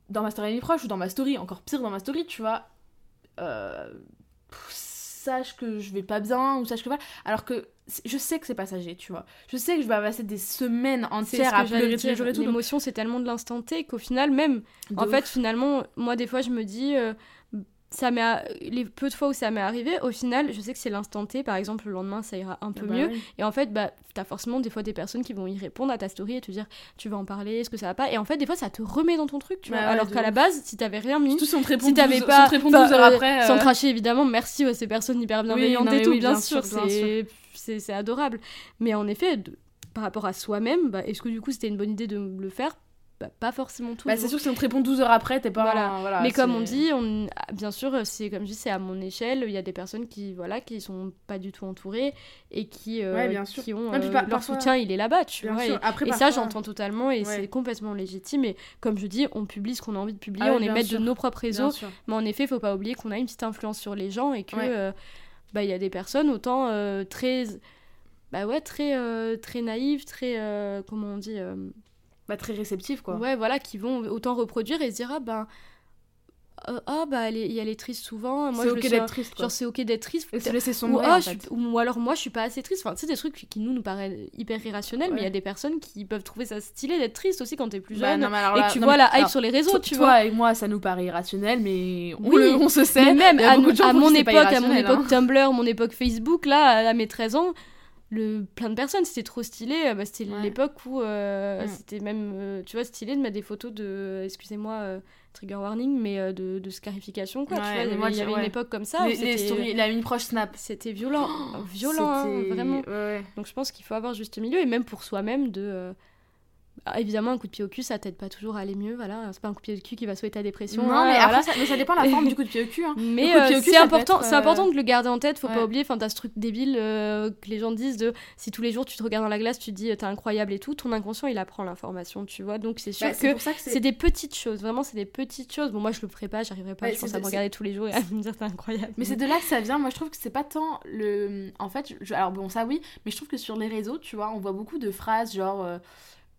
dans ma story proche ou dans ma story, encore pire dans ma story, tu vois, euh, sachent que je vais pas bien ou sachent que voilà? Alors que je sais que c'est passager, tu vois. Je sais que je vais passer des semaines entières à pleurer tous les jours et tout. L'émotion, c'est tellement de l'instant T qu'au final, même, en fait, finalement, moi, des fois, je me dis. Euh, ça m'est les peu de fois où ça m'est arrivé au final je sais que c'est l'instant T par exemple le lendemain ça ira un peu ah bah mieux. et en fait bah t'as forcément des fois des personnes qui vont y répondre à ta story et te dire tu vas en parler est-ce que ça va pas? Et en fait des fois ça te remet dans ton truc tu vois. bah alors qu'à la base si t'avais rien mis si t'avais pas après, sans euh. cracher évidemment merci à ces personnes hyper bienveillantes et tout bien, sûr, c'est c'est adorable. Mais en effet par rapport à soi-même bah, est-ce que du coup c'était une bonne idée de le faire? Bah, pas forcément tout. Bah, c'est sûr que si on te répond 12 heures après, t'es pas. Voilà. Mais comme on dit, on... bien sûr, c'est comme je dis, c'est à mon échelle. Il y a des personnes qui, voilà, qui sont pas du tout entourées et qui, euh, bien sûr. qui ont euh, leur soutien, il est là-bas, tu vois. Et, et ça, j'entends totalement et c'est complètement légitime. Et comme je dis, on publie ce qu'on a envie de publier, ah on est maître de nos propres réseaux. Mais en effet, il faut pas oublier qu'on a une petite influence sur les gens et que, euh, bah, il y a des personnes autant très, bah ouais, très, très naïves, très, comment on dit bah, très réceptifs quoi. Ouais, voilà, qui vont autant reproduire et se dire ah ben euh, ah bah elle est, elle est triste souvent moi c'est ok d'être triste genre c'est ok d'être triste. Et se laisser son ou, ah, ou alors moi je suis pas assez triste. Enfin tu sais des trucs qui nous nous paraissent hyper irrationnels mais il y a des personnes qui peuvent trouver ça stylé d'être triste aussi quand t'es plus bah, jeune et que tu vois la hype sur les réseaux tu vois. et moi ça nous paraît irrationnel mais on, oui, on se sait mais même à, mon époque à mon époque Tumblr mon époque Facebook là à mes 13 ans le plein de personnes. C'était trop stylé. Euh, bah, c'était l'époque où euh, c'était même euh, tu vois stylé de mettre des photos de excusez-moi trigger warning mais de, de scarification quoi tu vois, il y avait, une époque comme ça les, stories, la une proche snap. c'était violent violent hein, vraiment. donc je pense qu'il faut avoir juste milieu et même pour soi-même de bah, évidemment, un coup de pied au cul, ça t'aide pas toujours à aller mieux. Voilà, c'est pas un coup de pied au cul qui va sauver ta dépression. Non, hein, mais, voilà. après, ça, mais ça dépend de la forme du coup de pied au cul. hein. Mais euh, c'est important, c'est euh, important de le garder en tête. Faut ouais. pas oublier. Enfin, t'as ce truc débile euh, que les gens disent de si tous les jours tu te regardes dans la glace, tu te dis t'es incroyable et tout. Ton inconscient il apprend l'information, tu vois. Donc c'est sûr Bah, que c'est des petites choses. Vraiment, c'est des petites choses. Bon, moi je le ferai pas, j'arriverai pas. Ouais, je pense c'est- à me regarder tous les jours et à me dire t'es incroyable. Mais c'est de là que ça vient. Moi, je trouve que c'est pas tant le. En fait, je- alors bon, ça oui, mais je trouve que sur les réseaux, tu vois, on voit beaucoup de phrases genre.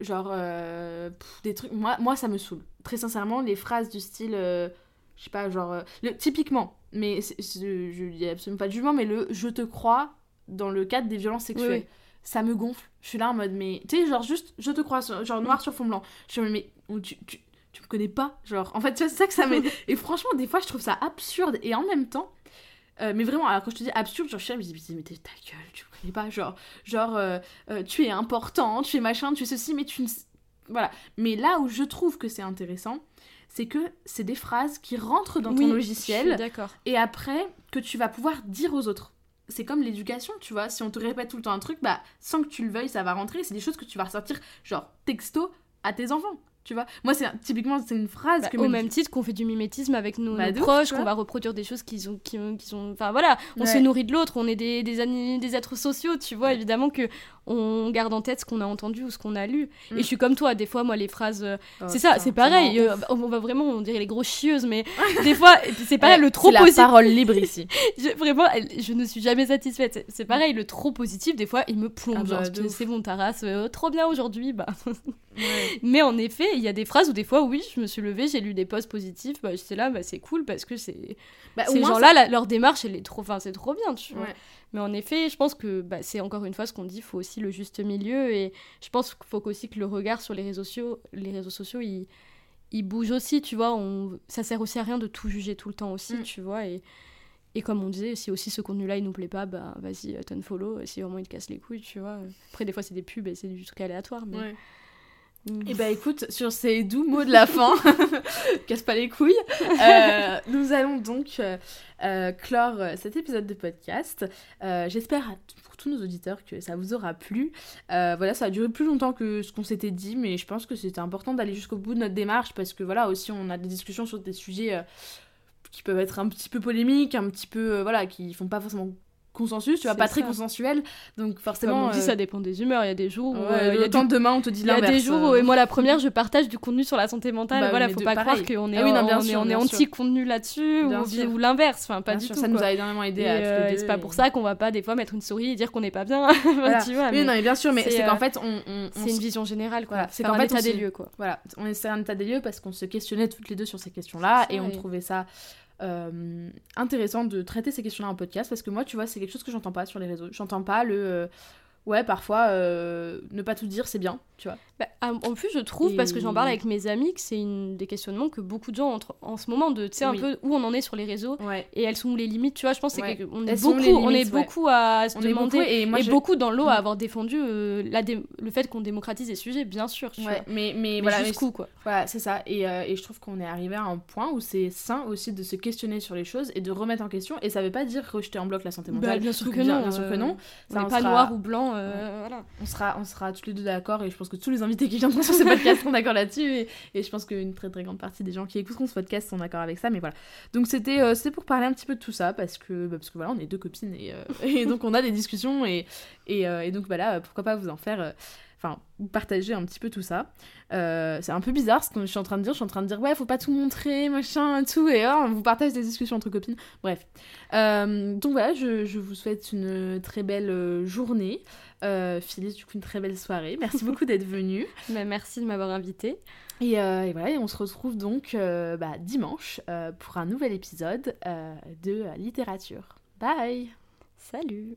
Genre. euh, pff, des trucs. Moi, moi, ça me saoule. Très sincèrement, les phrases du style. euh, je sais pas, genre. euh, le, typiquement, mais c'est- c'est- je dis absolument pas de jugement, mais le je te crois dans le cadre des violences sexuelles. Oui, oui. Ça me gonfle. Je suis là en mode, mais. Tu sais, genre juste, je te crois, genre noir sur fond blanc. Je mode, mais. tu, tu, tu me connais pas Genre, en fait, tu vois, c'est ça que ça met. Et franchement, des fois, je trouve ça absurde. Et en même temps. mais vraiment, alors quand je te dis absurde, genre je suis là, je me dis, mais t'es ta gueule, tu connais pas, genre, genre euh, euh, tu es important, tu es machin, tu es ceci, mais tu ne... Voilà. Mais là où je trouve que c'est intéressant, c'est que c'est des phrases qui rentrent dans ton Oui, logiciel et après que tu vas pouvoir dire aux autres. C'est comme l'éducation, tu vois. Si on te répète tout le temps un truc, bah sans que tu le veuilles, ça va rentrer. C'est des choses que tu vas ressortir, genre texto, à tes enfants, tu vois. Moi, c'est typiquement c'est une phrase Bah, que au me même titre qu'on fait du mimétisme avec nos, Bah, nos proches, qu'on va reproduire des choses qu'ils ont, qui ont, qui sont, enfin voilà, on se nourrit de l'autre, on est des, des, êtres sociaux, tu vois. Évidemment que on garde en tête ce qu'on a entendu ou ce qu'on a lu. Mm. Et je suis comme toi, des fois, moi, les phrases, euh, Oh, c'est ça, c'est pareil. euh, on va vraiment, on dirait les grosses chieuses, mais des fois, c'est pareil, Ouais, le trop c'est la positif. parole libre ici. Je- vraiment, je ne suis jamais satisfaite. C'est- pareil, le trop positif, des fois, il me plombe. Ah bah, c'est bon, ta race, euh, trop bien aujourd'hui, bah. Mais en effet, il y a des phrases où des fois, oui, je me suis levée, j'ai lu des posts positifs, bah, j'étais là, bah, c'est cool parce que c'est Bah, ces gens-là, leur démarche, elle est trop, enfin, c'est trop bien, tu vois. Ouais. Mais en effet, je pense que bah, c'est encore une fois ce qu'on dit, il faut aussi le juste milieu et je pense qu'il faut aussi que le regard sur les réseaux sociaux, les réseaux sociaux, il, il bouge aussi, tu vois. On, ça sert aussi à rien de tout juger tout le temps aussi, Mm. tu vois. Et, et comme on disait, si aussi ce contenu-là il nous plaît pas, bah vas-y, euh, follow si vraiment il te casse les couilles, tu vois. Après, des fois, c'est des pubs et c'est du truc aléatoire, mais. Ouais. Mm. Et bah écoute, sur ces doux mots de la fin, casse pas les couilles, euh, nous allons donc euh, euh, clore cet épisode de podcast. Euh, J'espère pour tous nos auditeurs que ça vous aura plu. Voilà, ça a duré plus longtemps que ce qu'on s'était dit, mais je pense que c'était important d'aller jusqu'au bout de notre démarche parce que voilà, aussi on a des discussions sur des sujets qui peuvent être un petit peu polémiques, un petit peu, voilà, qui font pas forcément consensus, tu vois, pas très ça. consensuels. Donc Comme forcément, on dit, euh, ça dépend des humeurs. Il y a des jours où ouais, euh, il y a le du temps de demain on te dit Il y a l'inverse. des jours où, euh. et moi la première, je partage du contenu sur la santé mentale. Bah, voilà, faut pas pareil. croire qu'on est, Ah oui, non, on sûr, est, on est anti-contenu là-dessus ou, l'inverse. Enfin, pas Bien du sûr, tout. ça quoi. nous a énormément aidé Et, à euh, c'est pas et- pour ça qu'on va pas des fois mettre une souris et dire qu'on n'est pas bien. Voilà. tu vois, Oui, mais non, mais bien sûr, mais c'est, qu'en fait, on, c'est une vision générale. quoi. C'est un état des lieux. quoi. voilà, on essaie un état des lieux parce qu'on se questionnait toutes les deux sur ces questions-là et on trouvait ça euh, intéressant de traiter ces questions-là en podcast parce que moi, tu vois, c'est quelque chose que j'entends pas sur les réseaux. J'entends pas le. Ouais, parfois, euh, ne pas tout dire, c'est bien, tu vois. Bah, en plus, je trouve, parce que j'en parle avec mes amis, que c'est une des questionnements que beaucoup de gens ont en ce moment, de tu sais un peu où on en est sur les réseaux Ouais. et elles sont où les limites. Tu vois, je pense que Ouais. c'est que- on est beaucoup, on est ouais. beaucoup à se On demander. beaucoup et moi, et je- beaucoup dans l'eau Mm. à avoir défendu euh, la dé- le fait qu'on démocratise les sujets, bien sûr. Tu vois. mais, mais, Mais voilà, jusqu'où, quoi. Voilà, c'est ça. Et, euh, et je trouve qu'on est arrivé à un point où c'est sain aussi de se questionner sur les choses et de remettre en question. Et ça veut pas dire rejeter en bloc la santé mentale. Bah, bien sûr que non. Bien sûr que non. Pas noir ou blanc. Euh, voilà. On sera, on sera tous les deux d'accord et je pense que tous les invités qui viendront sur ce podcast seront d'accord là-dessus et, et je pense qu'une très très grande partie des gens qui écouteront ce podcast sont d'accord avec ça mais voilà donc c'était euh, pour parler un petit peu de tout ça parce que bah, parce que voilà on est deux copines et, euh, et donc on a des discussions et, et, et donc voilà pourquoi pas vous en faire enfin partager un petit peu tout ça Euh, c'est un peu bizarre ce que je suis en train de dire je suis en train de dire ouais faut pas tout montrer machin tout et oh, on vous partage des discussions entre copines bref Euh, donc voilà je, je vous souhaite une très belle euh, journée euh, Phyllis, du coup, une très belle soirée. Merci beaucoup d'être venue. Bah, merci de m'avoir invité. Et, et voilà, et on se retrouve donc bah, dimanche pour un nouvel épisode de littérature. Bye Salut.